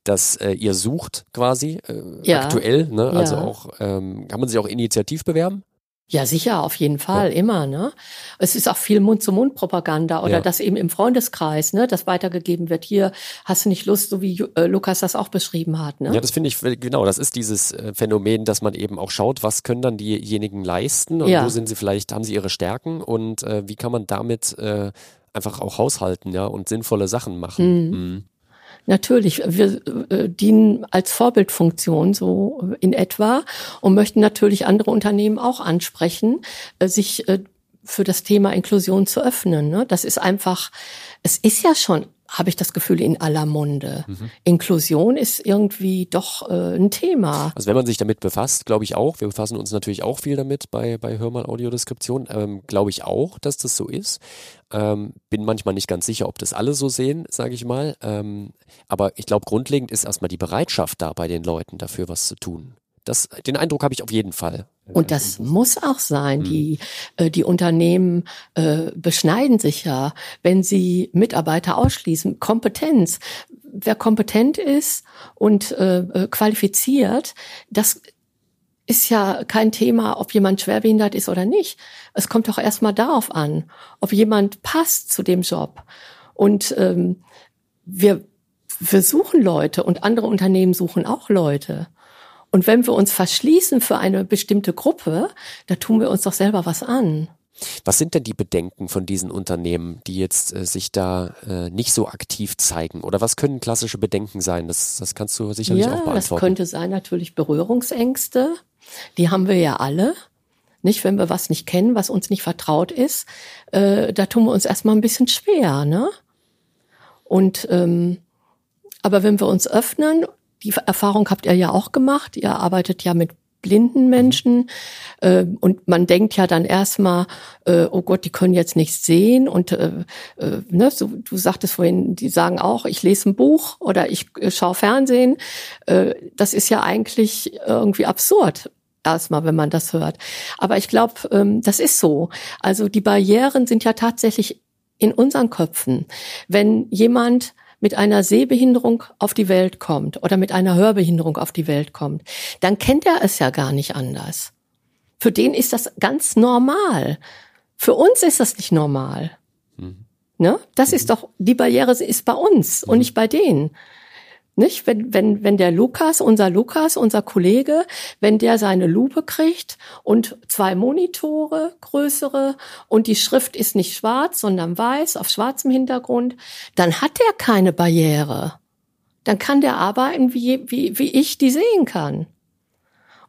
dass äh, ihr sucht quasi äh, ja. aktuell, ne? Also ja. auch, ähm, kann man sich auch initiativ bewerben? Ja, sicher, auf jeden Fall, ja. immer, ne? Es ist auch viel Mund-zu-Mund-Propaganda oder ja. dass eben im Freundeskreis, ne, das weitergegeben wird. Hier hast du nicht Lust, so wie äh, Lukas das auch beschrieben hat, ne? Ja, das finde ich, genau, das ist dieses äh, Phänomen, dass man eben auch schaut, was können dann diejenigen leisten und ja. wo sind sie vielleicht, haben sie ihre Stärken und äh, wie kann man damit äh, einfach auch haushalten, ja, und sinnvolle Sachen machen. Mhm. Mhm. Natürlich, wir äh, dienen als Vorbildfunktion so in etwa und möchten natürlich andere Unternehmen auch ansprechen, äh, sich äh, für das Thema Inklusion zu öffnen. Ne? Das ist einfach, es ist ja schon habe ich das Gefühl, in aller Munde. Mhm. Inklusion ist irgendwie doch äh, ein Thema. Also wenn man sich damit befasst, glaube ich auch, wir befassen uns natürlich auch viel damit bei, bei Hör mal Audiodeskription, ähm, glaube ich auch, dass das so ist. Ähm, bin manchmal nicht ganz sicher, ob das alle so sehen, sage ich mal. Ähm, aber ich glaube, grundlegend ist erstmal die Bereitschaft da bei den Leuten dafür, was zu tun. Das, den Eindruck habe ich auf jeden Fall. Und das muss auch sein. Mhm. Die, äh, die Unternehmen äh, beschneiden sich ja, wenn sie Mitarbeiter ausschließen. Kompetenz. Wer kompetent ist und äh, äh qualifiziert, das ist ja kein Thema, ob jemand schwerbehindert ist oder nicht. Es kommt doch erstmal darauf an, ob jemand passt zu dem Job. Und ähm, wir, wir suchen Leute und andere Unternehmen suchen auch Leute. Und wenn wir uns verschließen für eine bestimmte Gruppe, da tun wir uns doch selber was an. Was sind denn die Bedenken von diesen Unternehmen, die jetzt äh, sich da äh, nicht so aktiv zeigen? Oder was können klassische Bedenken sein? Das, das kannst du sicherlich ja, auch beantworten. Das könnte sein natürlich Berührungsängste. Die haben wir ja alle. Nicht, wenn wir was nicht kennen, was uns nicht vertraut ist, äh, da tun wir uns erstmal ein bisschen schwer, ne? Und ähm, aber wenn wir uns öffnen die Erfahrung habt ihr ja auch gemacht. Ihr arbeitet ja mit blinden Menschen äh, und man denkt ja dann erstmal, äh, oh Gott, die können jetzt nichts sehen und äh, äh, ne, so, du sagtest vorhin, die sagen auch, ich lese ein Buch oder ich äh, schaue Fernsehen. Äh, das ist ja eigentlich irgendwie absurd erstmal, wenn man das hört. Aber ich glaube, ähm, das ist so. Also die Barrieren sind ja tatsächlich in unseren Köpfen. Wenn jemand mit einer Sehbehinderung auf die Welt kommt oder mit einer Hörbehinderung auf die Welt kommt, dann kennt er es ja gar nicht anders. Für den ist das ganz normal. Für uns ist das nicht normal. Mhm. Ne? Das ist doch, die Barriere ist bei uns und nicht bei denen. Nicht? Wenn, wenn, wenn der Lukas, unser Lukas, unser Kollege, wenn der seine Lupe kriegt und zwei Monitore, größere, und die Schrift ist nicht schwarz, sondern weiß, auf schwarzem Hintergrund, dann hat er keine Barriere. Dann kann der arbeiten, wie, wie, wie ich die sehen kann.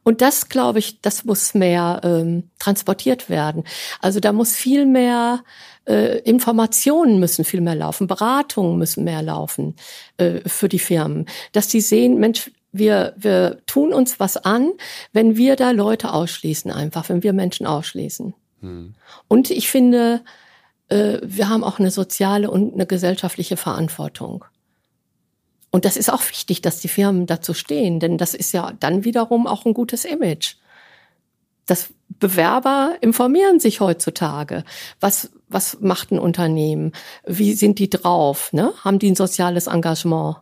Und das, glaube ich, das muss mehr ähm, transportiert werden. Also da muss viel mehr äh, Informationen müssen viel mehr laufen, Beratungen müssen mehr laufen äh, für die Firmen, dass die sehen, Mensch, wir, wir tun uns was an, wenn wir da Leute ausschließen, einfach, wenn wir Menschen ausschließen. Hm. Und ich finde, äh, wir haben auch eine soziale und eine gesellschaftliche Verantwortung. Und das ist auch wichtig, dass die Firmen dazu stehen, denn das ist ja dann wiederum auch ein gutes Image. Das Bewerber informieren sich heutzutage. Was, was macht ein Unternehmen? Wie sind die drauf? Ne? Haben die ein soziales Engagement?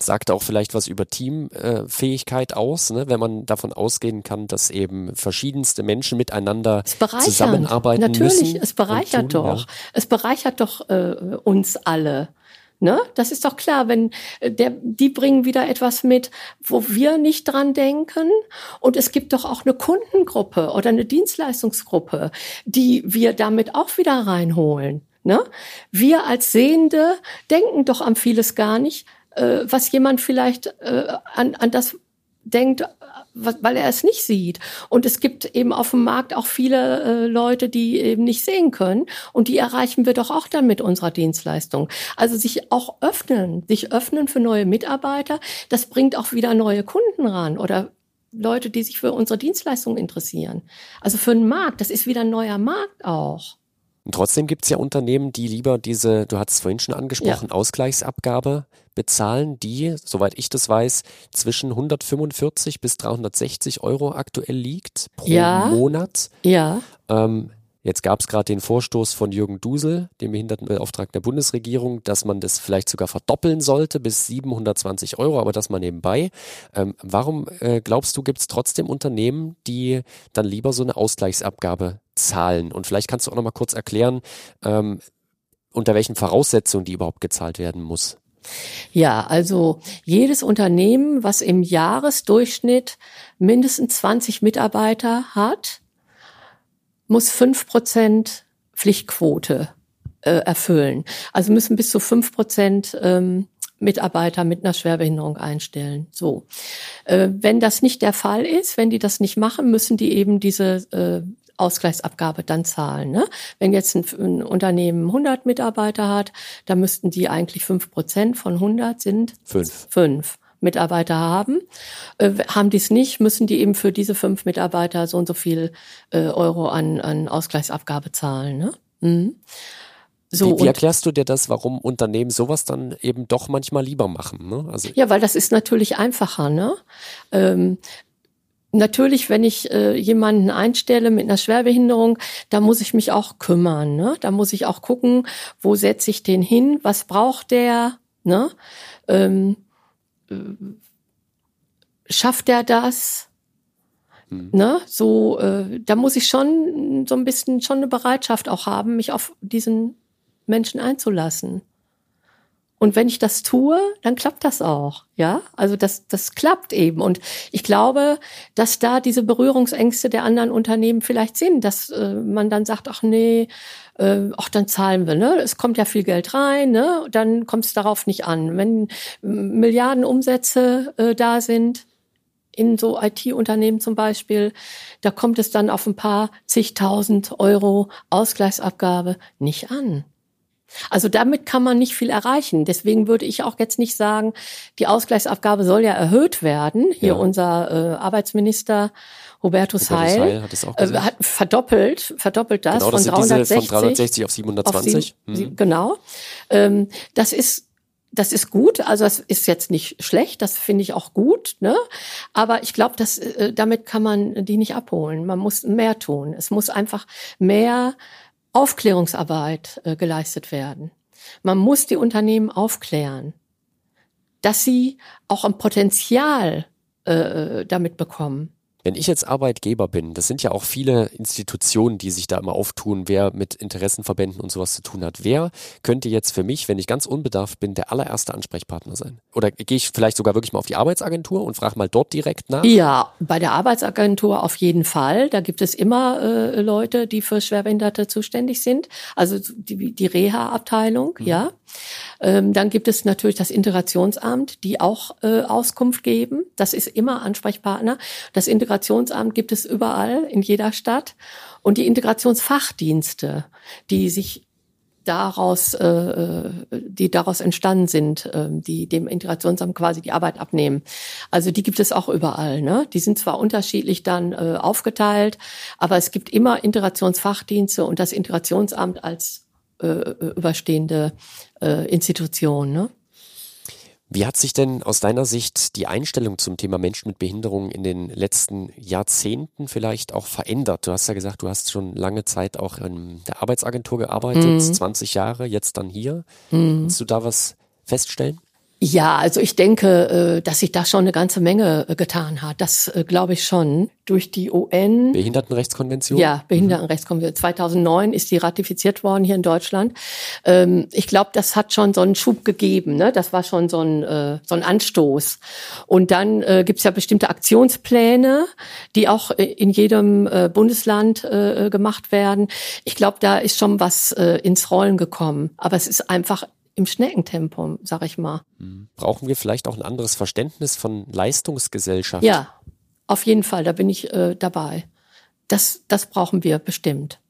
Sagt auch vielleicht was über Teamfähigkeit äh, aus, ne? wenn man davon ausgehen kann, dass eben verschiedenste Menschen miteinander zusammenarbeiten Natürlich, müssen. Natürlich, es bereichert tun, doch. Ja. Es bereichert doch äh, uns alle. Ne? Das ist doch klar, wenn äh, der, die bringen wieder etwas mit, wo wir nicht dran denken. Und es gibt doch auch eine Kundengruppe oder eine Dienstleistungsgruppe, die wir damit auch wieder reinholen. Ne? Wir als Sehende denken doch an vieles gar nicht, äh, was jemand vielleicht äh, an, an das denkt, weil er es nicht sieht. Und es gibt eben auf dem Markt auch viele äh, Leute, die eben nicht sehen können. Und die erreichen wir doch auch dann mit unserer Dienstleistung. Also sich auch öffnen, sich öffnen für neue Mitarbeiter, das bringt auch wieder neue Kunden ran oder Leute, die sich für unsere Dienstleistung interessieren. Also für einen Markt, das ist wieder ein neuer Markt auch. Und trotzdem gibt es ja Unternehmen, die lieber diese, du hattest es vorhin schon angesprochen, ja. Ausgleichsabgabe bezahlen, die, soweit ich das weiß, zwischen 145 bis 360 Euro aktuell liegt pro ja. Monat. Ja. Ähm, Jetzt gab es gerade den Vorstoß von Jürgen Dusel, dem Behindertenbeauftragten der Bundesregierung, dass man das vielleicht sogar verdoppeln sollte bis 720 Euro, aber das mal nebenbei. Ähm, warum äh, glaubst du, gibt es trotzdem Unternehmen, die dann lieber so eine Ausgleichsabgabe zahlen? Und vielleicht kannst du auch noch mal kurz erklären, ähm, unter welchen Voraussetzungen die überhaupt gezahlt werden muss. Ja, also jedes Unternehmen, was im Jahresdurchschnitt mindestens 20 Mitarbeiter hat, muss fünf Prozent Pflichtquote äh, erfüllen. Also müssen bis zu fünf Prozent ähm, Mitarbeiter mit einer Schwerbehinderung einstellen. So, äh, wenn das nicht der Fall ist, wenn die das nicht machen, müssen die eben diese äh, Ausgleichsabgabe dann zahlen. Ne? Wenn jetzt ein, ein, Unternehmen 100 Mitarbeiter hat, dann müssten die eigentlich fünf Prozent von 100 sind fünf. Fünf. Mitarbeiter haben. Äh, haben die es nicht, müssen die eben für diese fünf Mitarbeiter so und so viel äh, Euro an, an Ausgleichsabgabe zahlen. Ne? Mhm. So, wie, wie erklärst du dir das, warum Unternehmen sowas dann eben doch manchmal lieber machen? Ne? Also ja, weil das ist natürlich einfacher. Ne? Ähm, Natürlich, wenn ich äh, jemanden einstelle mit einer Schwerbehinderung, da muss ich mich auch kümmern. Ne? Da muss ich auch gucken, wo setze ich den hin, was braucht der, ne? Ähm, schafft er das? Hm. Ne? So, äh, da muss ich schon so ein bisschen schon eine Bereitschaft auch haben, mich auf diesen Menschen einzulassen. Und wenn ich das tue, dann klappt das auch, ja. Also das, das klappt eben. Und ich glaube, dass da diese Berührungsängste der anderen Unternehmen vielleicht sind, dass äh, man dann sagt, ach nee, äh, ach dann zahlen wir, ne? Es kommt ja viel Geld rein, ne? Dann kommt es darauf nicht an. Wenn Milliarden Umsätze äh, da sind, in so IT-Unternehmen zum Beispiel, da kommt es dann auf ein paar zigtausend Euro Ausgleichsabgabe nicht an. Also damit kann man nicht viel erreichen. Deswegen würde ich auch jetzt nicht sagen, die Ausgleichsabgabe soll ja erhöht werden. Hier ja. unser äh, Arbeitsminister Hubertus, Hubertus Heil, Heil hat, es auch äh, hat verdoppelt, verdoppelt das, genau, das von, 360, von 360 auf 720. Auf sieben, hm. Genau. Ähm, das ist das ist gut, also das ist jetzt nicht schlecht, das finde ich auch gut, ne? Aber ich glaube, dass äh, damit kann man die nicht abholen. Man muss mehr tun. Es muss einfach mehr Aufklärungsarbeit äh, geleistet werden. Man muss die Unternehmen aufklären, dass sie auch ein Potenzial äh, damit bekommen. Wenn ich jetzt Arbeitgeber bin, das sind ja auch viele Institutionen, die sich da immer auftun, wer mit Interessenverbänden und sowas zu tun hat. Wer könnte jetzt für mich, wenn ich ganz unbedarft bin, der allererste Ansprechpartner sein? Oder gehe ich vielleicht sogar wirklich mal auf die Arbeitsagentur und frage mal dort direkt nach? Ja, bei der Arbeitsagentur auf jeden Fall. Da gibt es immer äh, Leute, die für Schwerbehinderte zuständig sind. Also die, die Reha-Abteilung, mhm. ja. Ähm, dann gibt es natürlich das Integrationsamt, die auch äh, Auskunft geben. Das ist immer Ansprechpartner. Das Integrationsamt gibt es überall in jeder Stadt. Und die Integrationsfachdienste, die sich daraus, äh, die daraus entstanden sind, äh, die dem Integrationsamt quasi die Arbeit abnehmen. Also die gibt es auch überall. Ne? Die sind zwar unterschiedlich dann äh, aufgeteilt, aber es gibt immer Integrationsfachdienste und das Integrationsamt als äh, äh überstehende äh, Institution. Ne? Wie hat sich denn aus deiner Sicht die Einstellung zum Thema Menschen mit Behinderungen in den letzten Jahrzehnten vielleicht auch verändert? Du hast ja gesagt, du hast schon lange Zeit auch in der Arbeitsagentur gearbeitet, mhm. 20 Jahre, jetzt dann hier. Mhm. Kannst du da was feststellen? Ja, also ich denke, äh, dass sich da schon eine ganze Menge äh, getan hat. Das äh, glaube ich schon. Durch die UN. Behindertenrechtskonvention? Ja, Behindertenrechtskonvention. 2009 ist die ratifiziert worden hier in Deutschland. Ähm, ich glaube, das hat schon so einen Schub gegeben. Ne? Das war schon so ein, so ein Anstoß. Und dann gibt's ja bestimmte Aktionspläne, die auch in jedem Bundesland gemacht werden. Ich glaube, da ist schon was ins Rollen gekommen. Aber es ist einfach im Schneckentempo, sag ich mal. Mhm. Brauchen wir vielleicht auch ein anderes Verständnis von Leistungsgesellschaft? Ja, auf jeden Fall, da bin ich äh, dabei. Das, das brauchen wir bestimmt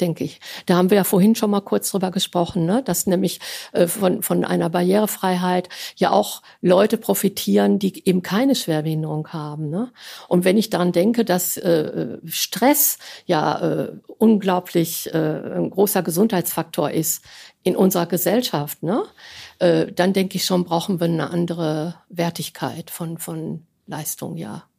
denke ich. Da haben wir ja vorhin schon mal kurz drüber gesprochen, ne? dass nämlich äh, von, von einer Barrierefreiheit ja auch Leute profitieren, die eben keine Schwerbehinderung haben. Ne? Und wenn ich daran denke, dass äh, Stress ja äh, unglaublich äh, ein großer Gesundheitsfaktor ist, in unserer Gesellschaft, ne? Äh, dann denke ich schon, brauchen wir eine andere Wertigkeit von, von Leistung, ja.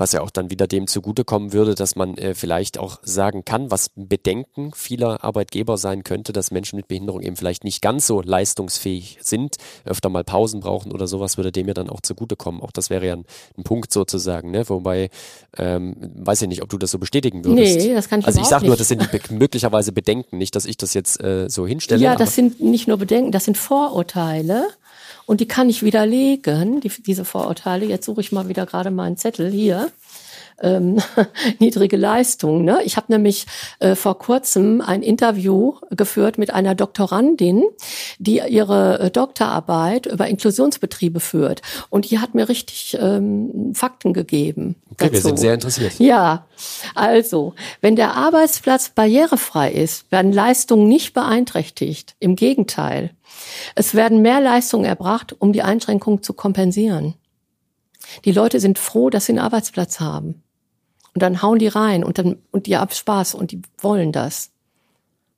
Was ja auch dann wieder dem zugutekommen würde, dass man äh, vielleicht auch sagen kann, was Bedenken vieler Arbeitgeber sein könnte, dass Menschen mit Behinderung eben vielleicht nicht ganz so leistungsfähig sind, öfter mal Pausen brauchen oder sowas, würde dem ja dann auch zugutekommen. Auch das wäre ja ein, ein Punkt sozusagen, ne? Wobei, ähm, weiß ich nicht, ob du das so bestätigen würdest. Nee, das kann ich Also ich sage nur, das sind die möglicherweise Bedenken, nicht, dass ich das jetzt äh, so hinstelle. Ja, das sind nicht nur Bedenken, das sind Vorurteile. Und die kann ich widerlegen, die, diese Vorurteile. Jetzt suche ich mal wieder gerade meinen Zettel hier. Ähm, *laughs* niedrige Leistung. Ne? Ich habe nämlich äh, vor kurzem ein Interview geführt mit einer Doktorandin, die ihre äh, Doktorarbeit über Inklusionsbetriebe führt. Und die hat mir richtig ähm, Fakten gegeben. Okay, dazu. wir sind sehr interessiert. Ja, also, wenn der Arbeitsplatz barrierefrei ist, werden Leistungen nicht beeinträchtigt. Im Gegenteil. Es werden mehr Leistungen erbracht, um die Einschränkungen zu kompensieren. Die Leute sind froh, dass sie einen Arbeitsplatz haben. Und dann hauen die rein und dann, und die haben Spaß und die wollen das.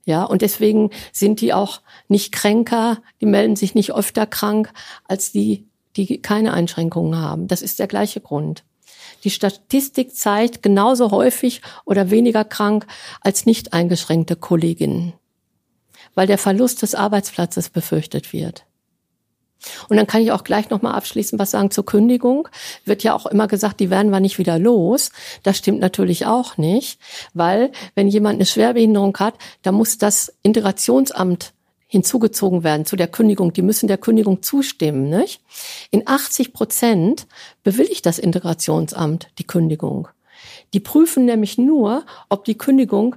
Ja, und deswegen sind die auch nicht kränker, die melden sich nicht öfter krank als die, die keine Einschränkungen haben. Das ist der gleiche Grund. Die Statistik zeigt genauso häufig oder weniger krank als nicht eingeschränkte Kolleginnen weil der Verlust des Arbeitsplatzes befürchtet wird. Und dann kann ich auch gleich nochmal abschließend was sagen zur Kündigung. Wird ja auch immer gesagt, die werden wir nicht wieder los. Das stimmt natürlich auch nicht, weil wenn jemand eine Schwerbehinderung hat, dann muss das Integrationsamt hinzugezogen werden zu der Kündigung. Die müssen der Kündigung zustimmen. Nicht? In 80 Prozent bewilligt das Integrationsamt die Kündigung. Die prüfen nämlich nur, ob die Kündigung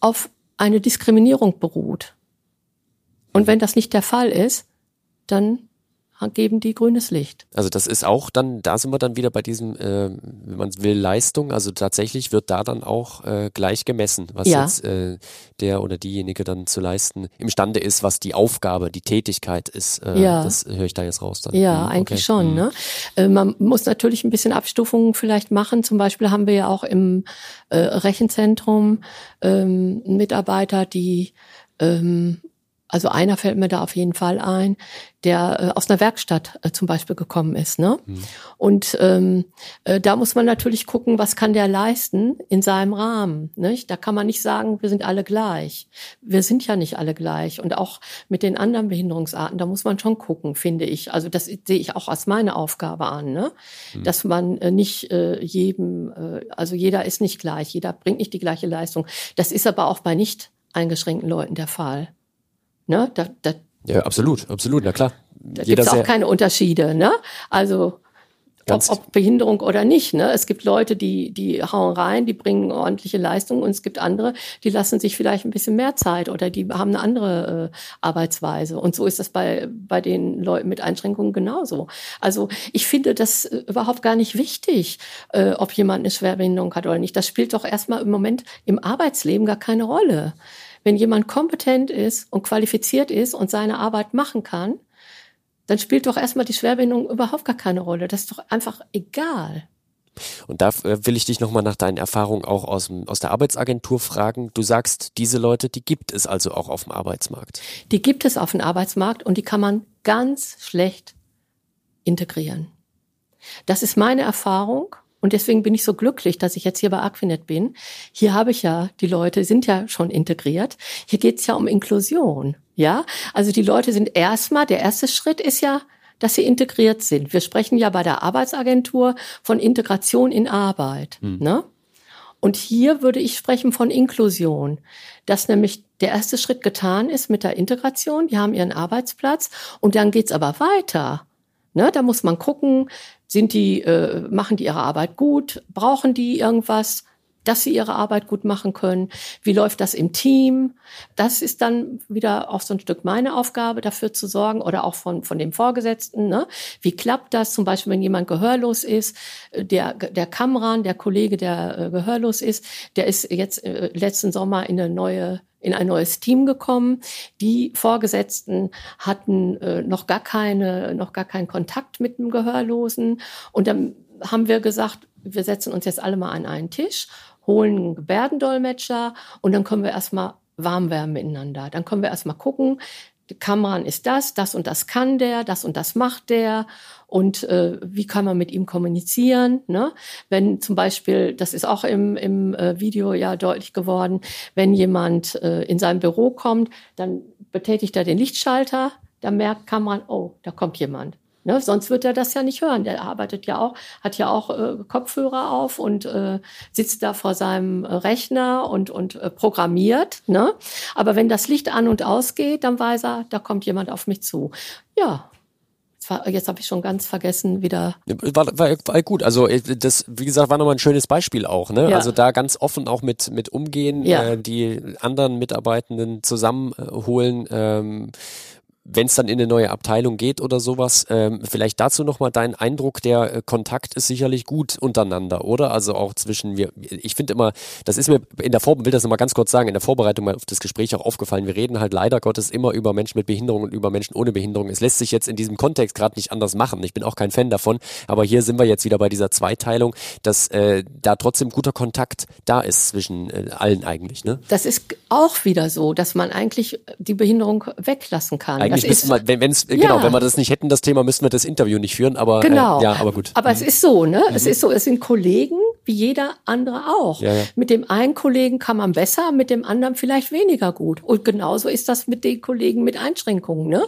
auf eine Diskriminierung beruht. Und wenn das nicht der Fall ist, dann geben die grünes Licht. Also das ist auch dann, da sind wir dann wieder bei diesem, äh, wenn man will, Leistung. Also tatsächlich wird da dann auch äh, gleich gemessen, was ja. jetzt äh, der oder diejenige dann zu leisten imstande ist, was die Aufgabe, die Tätigkeit ist. Äh, ja. Das höre ich da jetzt raus. Dann. Ja, mhm, eigentlich okay. schon. Mhm. Ne? Äh, man muss natürlich ein bisschen Abstufungen vielleicht machen. Zum Beispiel haben wir ja auch im äh, Rechenzentrum ähm, Mitarbeiter, die ähm, Also einer fällt mir da auf jeden Fall ein, der äh, aus einer Werkstatt äh, zum Beispiel gekommen ist. Ne? Mhm. Und ähm, äh, da muss man natürlich gucken, was kann der leisten in seinem Rahmen. Nicht? Da kann man nicht sagen, wir sind alle gleich. Wir sind ja nicht alle gleich. Und auch mit den anderen Behinderungsarten, da muss man schon gucken, finde ich. Also das sehe ich auch als meine Aufgabe an, ne? Mhm. dass man äh, nicht äh, jedem, äh, also jeder ist nicht gleich, jeder bringt nicht die gleiche Leistung. Das ist aber auch bei nicht eingeschränkten Leuten der Fall. Ne? Da, da, ja, absolut, absolut, na klar. Da gibt es auch keine Unterschiede. Ne? Also ob, ob Behinderung oder nicht. Ne? Es gibt Leute, die, die hauen rein, die bringen ordentliche Leistungen und es gibt andere, die lassen sich vielleicht ein bisschen mehr Zeit oder die haben eine andere äh, Arbeitsweise. Und so ist das bei, bei den Leuten mit Einschränkungen genauso. Also ich finde das äh, überhaupt gar nicht wichtig, äh, ob jemand eine Schwerbehinderung hat oder nicht. Das spielt doch erstmal im Moment im Arbeitsleben gar keine Rolle. Wenn jemand kompetent ist und qualifiziert ist und seine Arbeit machen kann, dann spielt doch erstmal die Schwerbehinderung überhaupt gar keine Rolle. Das ist doch einfach egal. Und da äh, will ich dich nochmal nach deinen Erfahrungen auch aus, dem, aus der Arbeitsagentur fragen. Du sagst, diese Leute, die gibt es also auch auf dem Arbeitsmarkt. Die gibt es auf dem Arbeitsmarkt und die kann man ganz schlecht integrieren. Das ist meine Erfahrung und deswegen bin ich so glücklich, dass ich jetzt hier bei Aquinet bin. Hier habe ich ja, die Leute sind ja schon integriert. Hier geht es ja um Inklusion. Ja, also die Leute sind erstmal, der erste Schritt ist ja, dass sie integriert sind. Wir sprechen ja bei der Arbeitsagentur von Integration in Arbeit. Mhm. Ne? Und hier würde ich sprechen von Inklusion, dass nämlich der erste Schritt getan ist mit der Integration. Die haben ihren Arbeitsplatz und dann geht's aber weiter. Ne, da muss man gucken, sind die, äh, machen die ihre Arbeit gut? Brauchen die irgendwas? Dass sie ihre Arbeit gut machen können. Wie läuft das im Team? Das ist dann wieder auch so ein Stück meine Aufgabe, dafür zu sorgen oder auch von, von dem Vorgesetzten. Ne? Wie klappt das? Zum Beispiel, wenn jemand gehörlos ist, äh, der, der Kamran, der Kollege, der äh, gehörlos ist, der ist jetzt äh, letzten Sommer in eine neue in ein neues Team gekommen. Die Vorgesetzten hatten äh, noch gar keine, noch gar keinen Kontakt mit dem Gehörlosen. Und dann haben wir gesagt, wir setzen uns jetzt alle mal an einen Tisch, holen einen Gebärdendolmetscher und dann können wir erstmal warm werden miteinander. Dann können wir erstmal gucken, die Kameran ist das, das und das kann der, das und das macht der und äh, wie kann man mit ihm kommunizieren. Ne? Wenn zum Beispiel, das ist auch im, im äh, Video ja deutlich geworden, wenn jemand äh, in sein Büro kommt, dann betätigt er den Lichtschalter, dann merkt Kameran, oh, da kommt jemand. Ne? Sonst wird er das ja nicht hören. Der arbeitet ja auch, hat ja auch äh, Kopfhörer auf und äh, sitzt da vor seinem Rechner und, und äh, programmiert. Ne? Aber wenn das Licht an und ausgeht, dann weiß er, da kommt jemand auf mich zu. Ja, jetzt habe ich schon ganz vergessen wieder. War, war, war gut. Also äh, das, wie gesagt, war nochmal ein schönes Beispiel auch. Ne? Ja. Also da ganz offen auch mit mit umgehen, ja. äh, die anderen Mitarbeitenden zusammenholen. Ähm, wenn es dann in eine neue Abteilung geht oder sowas, ähm, vielleicht dazu nochmal dein Eindruck, der äh, Kontakt ist sicherlich gut untereinander, oder? Also auch zwischen wir, ich finde immer, das ist mir in der Vorbereitung, will das nochmal ganz kurz sagen, in der Vorbereitung auf das Gespräch auch aufgefallen, wir reden halt leider Gottes immer über Menschen mit Behinderung und über Menschen ohne Behinderung. Es lässt sich jetzt in diesem Kontext gerade nicht anders machen. Ich bin auch kein Fan davon, aber hier sind wir jetzt wieder bei dieser Zweiteilung, dass äh, da trotzdem guter Kontakt da ist zwischen äh, allen eigentlich, ne? Das ist auch wieder so, dass man eigentlich die Behinderung weglassen kann. Eigentlich eigentlich müssten wir, wenn es genau, wenn wir das nicht hätten, das Thema, müssten wir das Interview nicht führen, aber äh, genau. Äh, ja, aber gut. Aber mhm. es ist so, ne? Mhm. Es ist so, es sind Kollegen wie jeder andere auch. Ja, ja. Mit dem einen Kollegen kann man besser, mit dem anderen vielleicht weniger gut. Und genauso ist das mit den Kollegen mit Einschränkungen, ne?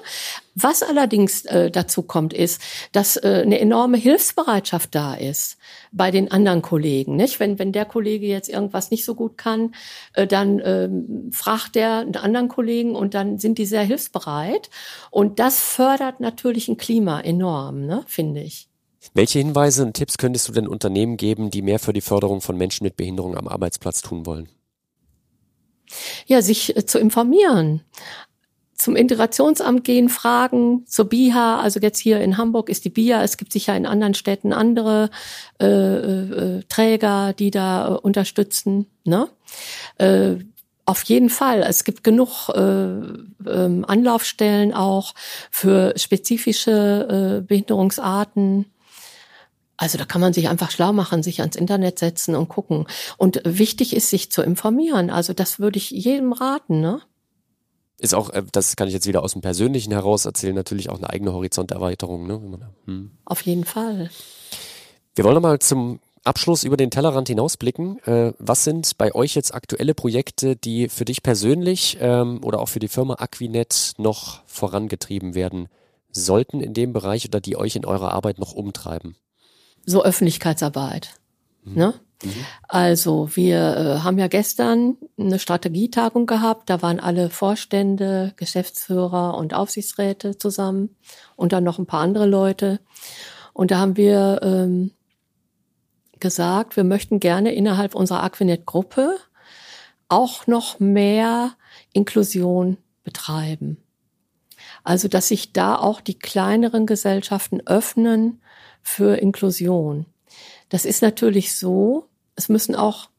Was allerdings äh, dazu kommt, ist, dass äh, eine enorme Hilfsbereitschaft da ist bei den anderen Kollegen. Nicht? Wenn, wenn der Kollege jetzt irgendwas nicht so gut kann, äh, dann ähm, fragt der einen anderen Kollegen und dann sind die sehr hilfsbereit. Und das fördert natürlich ein Klima enorm, ne? finde ich. Welche Hinweise und Tipps könntest du den Unternehmen geben, die mehr für die Förderung von Menschen mit Behinderung am Arbeitsplatz tun wollen? Ja, sich äh, zu informieren zum Integrationsamt gehen, fragen, zur BIHA, also jetzt hier in Hamburg ist die BIHA, es gibt sicher in anderen Städten andere äh, äh, Träger, die da äh, unterstützen. Ne? Äh, auf jeden Fall. Es gibt genug äh, ähm, Anlaufstellen auch für spezifische äh, Behinderungsarten. Also da kann man sich einfach schlau machen, sich ans Internet setzen und gucken. Und wichtig ist, sich zu informieren. Also das würde ich jedem raten, ne? ist auch, äh, das kann ich jetzt wieder aus dem Persönlichen heraus erzählen, natürlich auch eine eigene Horizonterweiterung. Ne? Hm. Auf jeden Fall. Wir wollen nochmal zum Abschluss über den Tellerrand hinausblicken. Äh, was sind bei euch jetzt aktuelle Projekte, die für dich persönlich ähm, oder auch für die Firma Aquinet noch vorangetrieben werden sollten in dem Bereich oder die euch in eurer Arbeit noch umtreiben? So Öffentlichkeitsarbeit. Mhm. Ne? Mhm. Also wir äh, haben ja gestern eine Strategietagung gehabt, da waren alle Vorstände, Geschäftsführer und Aufsichtsräte zusammen und dann noch ein paar andere Leute. Und da haben wir ähm, gesagt, wir möchten gerne innerhalb unserer Aquinet-Gruppe auch noch mehr Inklusion betreiben. Also, dass sich da auch die kleineren Gesellschaften öffnen für Inklusion. Das ist natürlich so, es müssen auch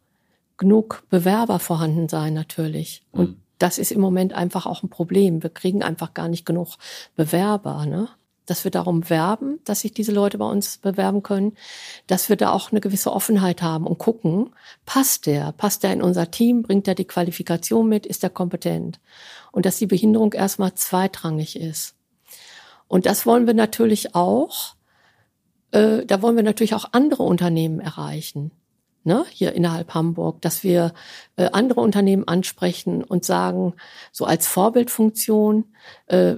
genug Bewerber vorhanden sein, natürlich. Und mhm. das ist im Moment einfach auch ein Problem. Wir kriegen einfach gar nicht genug Bewerber. Ne? dass wir darum werben, dass sich diese Leute bei uns bewerben können, dass wir da auch eine gewisse Offenheit haben und gucken, passt der, passt der in unser Team, bringt er die Qualifikation mit, ist er kompetent und dass die Behinderung erstmal zweitrangig ist. Und das wollen wir natürlich auch, äh, da wollen wir natürlich auch andere Unternehmen erreichen. Ne, hier innerhalb Hamburg, dass wir äh, andere Unternehmen ansprechen und sagen, so als Vorbildfunktion, äh,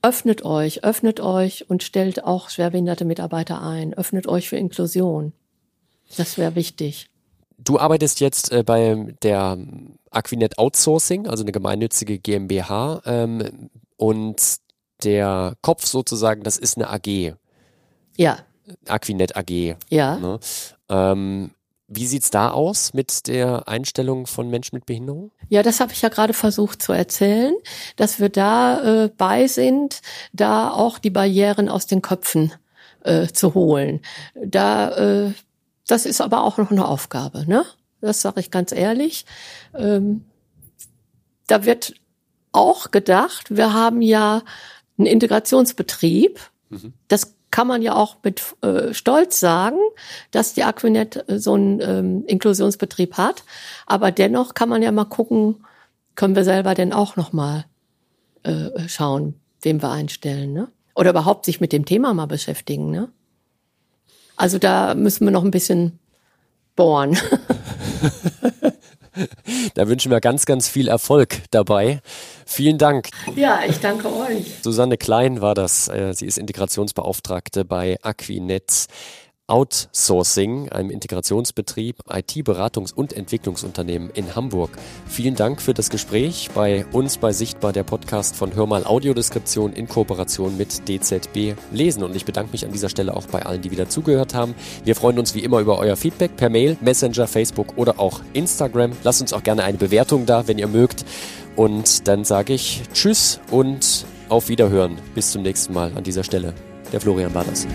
öffnet euch, öffnet euch und stellt auch schwerbehinderte Mitarbeiter ein, öffnet euch für Inklusion. Das wäre wichtig. Du arbeitest jetzt äh, bei der Aquinet Outsourcing, also eine gemeinnützige GmbH, ähm, und der Kopf sozusagen, das ist eine AG. Ja. Aquinet AG. Ja. Ne? Ähm, wie sieht's da aus mit der Einstellung von Menschen mit Behinderung? Ja, das habe ich ja gerade versucht zu erzählen, dass wir da äh, bei sind, da auch die Barrieren aus den Köpfen äh, zu holen. Da, äh, das ist aber auch noch eine Aufgabe, ne? Das sage ich ganz ehrlich. Ähm, da wird auch gedacht, wir haben ja einen Integrationsbetrieb. Mhm. Das kann man ja auch mit äh, Stolz sagen, dass die Aquinet äh, so einen ähm, Inklusionsbetrieb hat. Aber dennoch kann man ja mal gucken, können wir selber denn auch noch mal äh, schauen, wem wir einstellen, ne? Oder überhaupt sich mit dem Thema mal beschäftigen, ne? Also da müssen wir noch ein bisschen bohren. *laughs* *laughs* da wünschen wir ganz, ganz viel Erfolg dabei. Vielen Dank. Ja, ich danke euch. Susanne Klein war das. Äh, sie ist Integrationsbeauftragte bei Aquinet. Outsourcing, einem Integrationsbetrieb, IT-Beratungs- und Entwicklungsunternehmen in Hamburg. Vielen Dank für das Gespräch bei uns bei Sichtbar, der Podcast von Hörmal Audiodeskription in Kooperation mit DZB Lesen. Und ich bedanke mich an dieser Stelle auch bei allen, die wieder zugehört haben. Wir freuen uns wie immer über euer Feedback per Mail, Messenger, Facebook oder auch Instagram. Lasst uns auch gerne eine Bewertung da, wenn ihr mögt. Und dann sage ich Tschüss und auf Wiederhören. Bis zum nächsten Mal an dieser Stelle. Der Florian war das.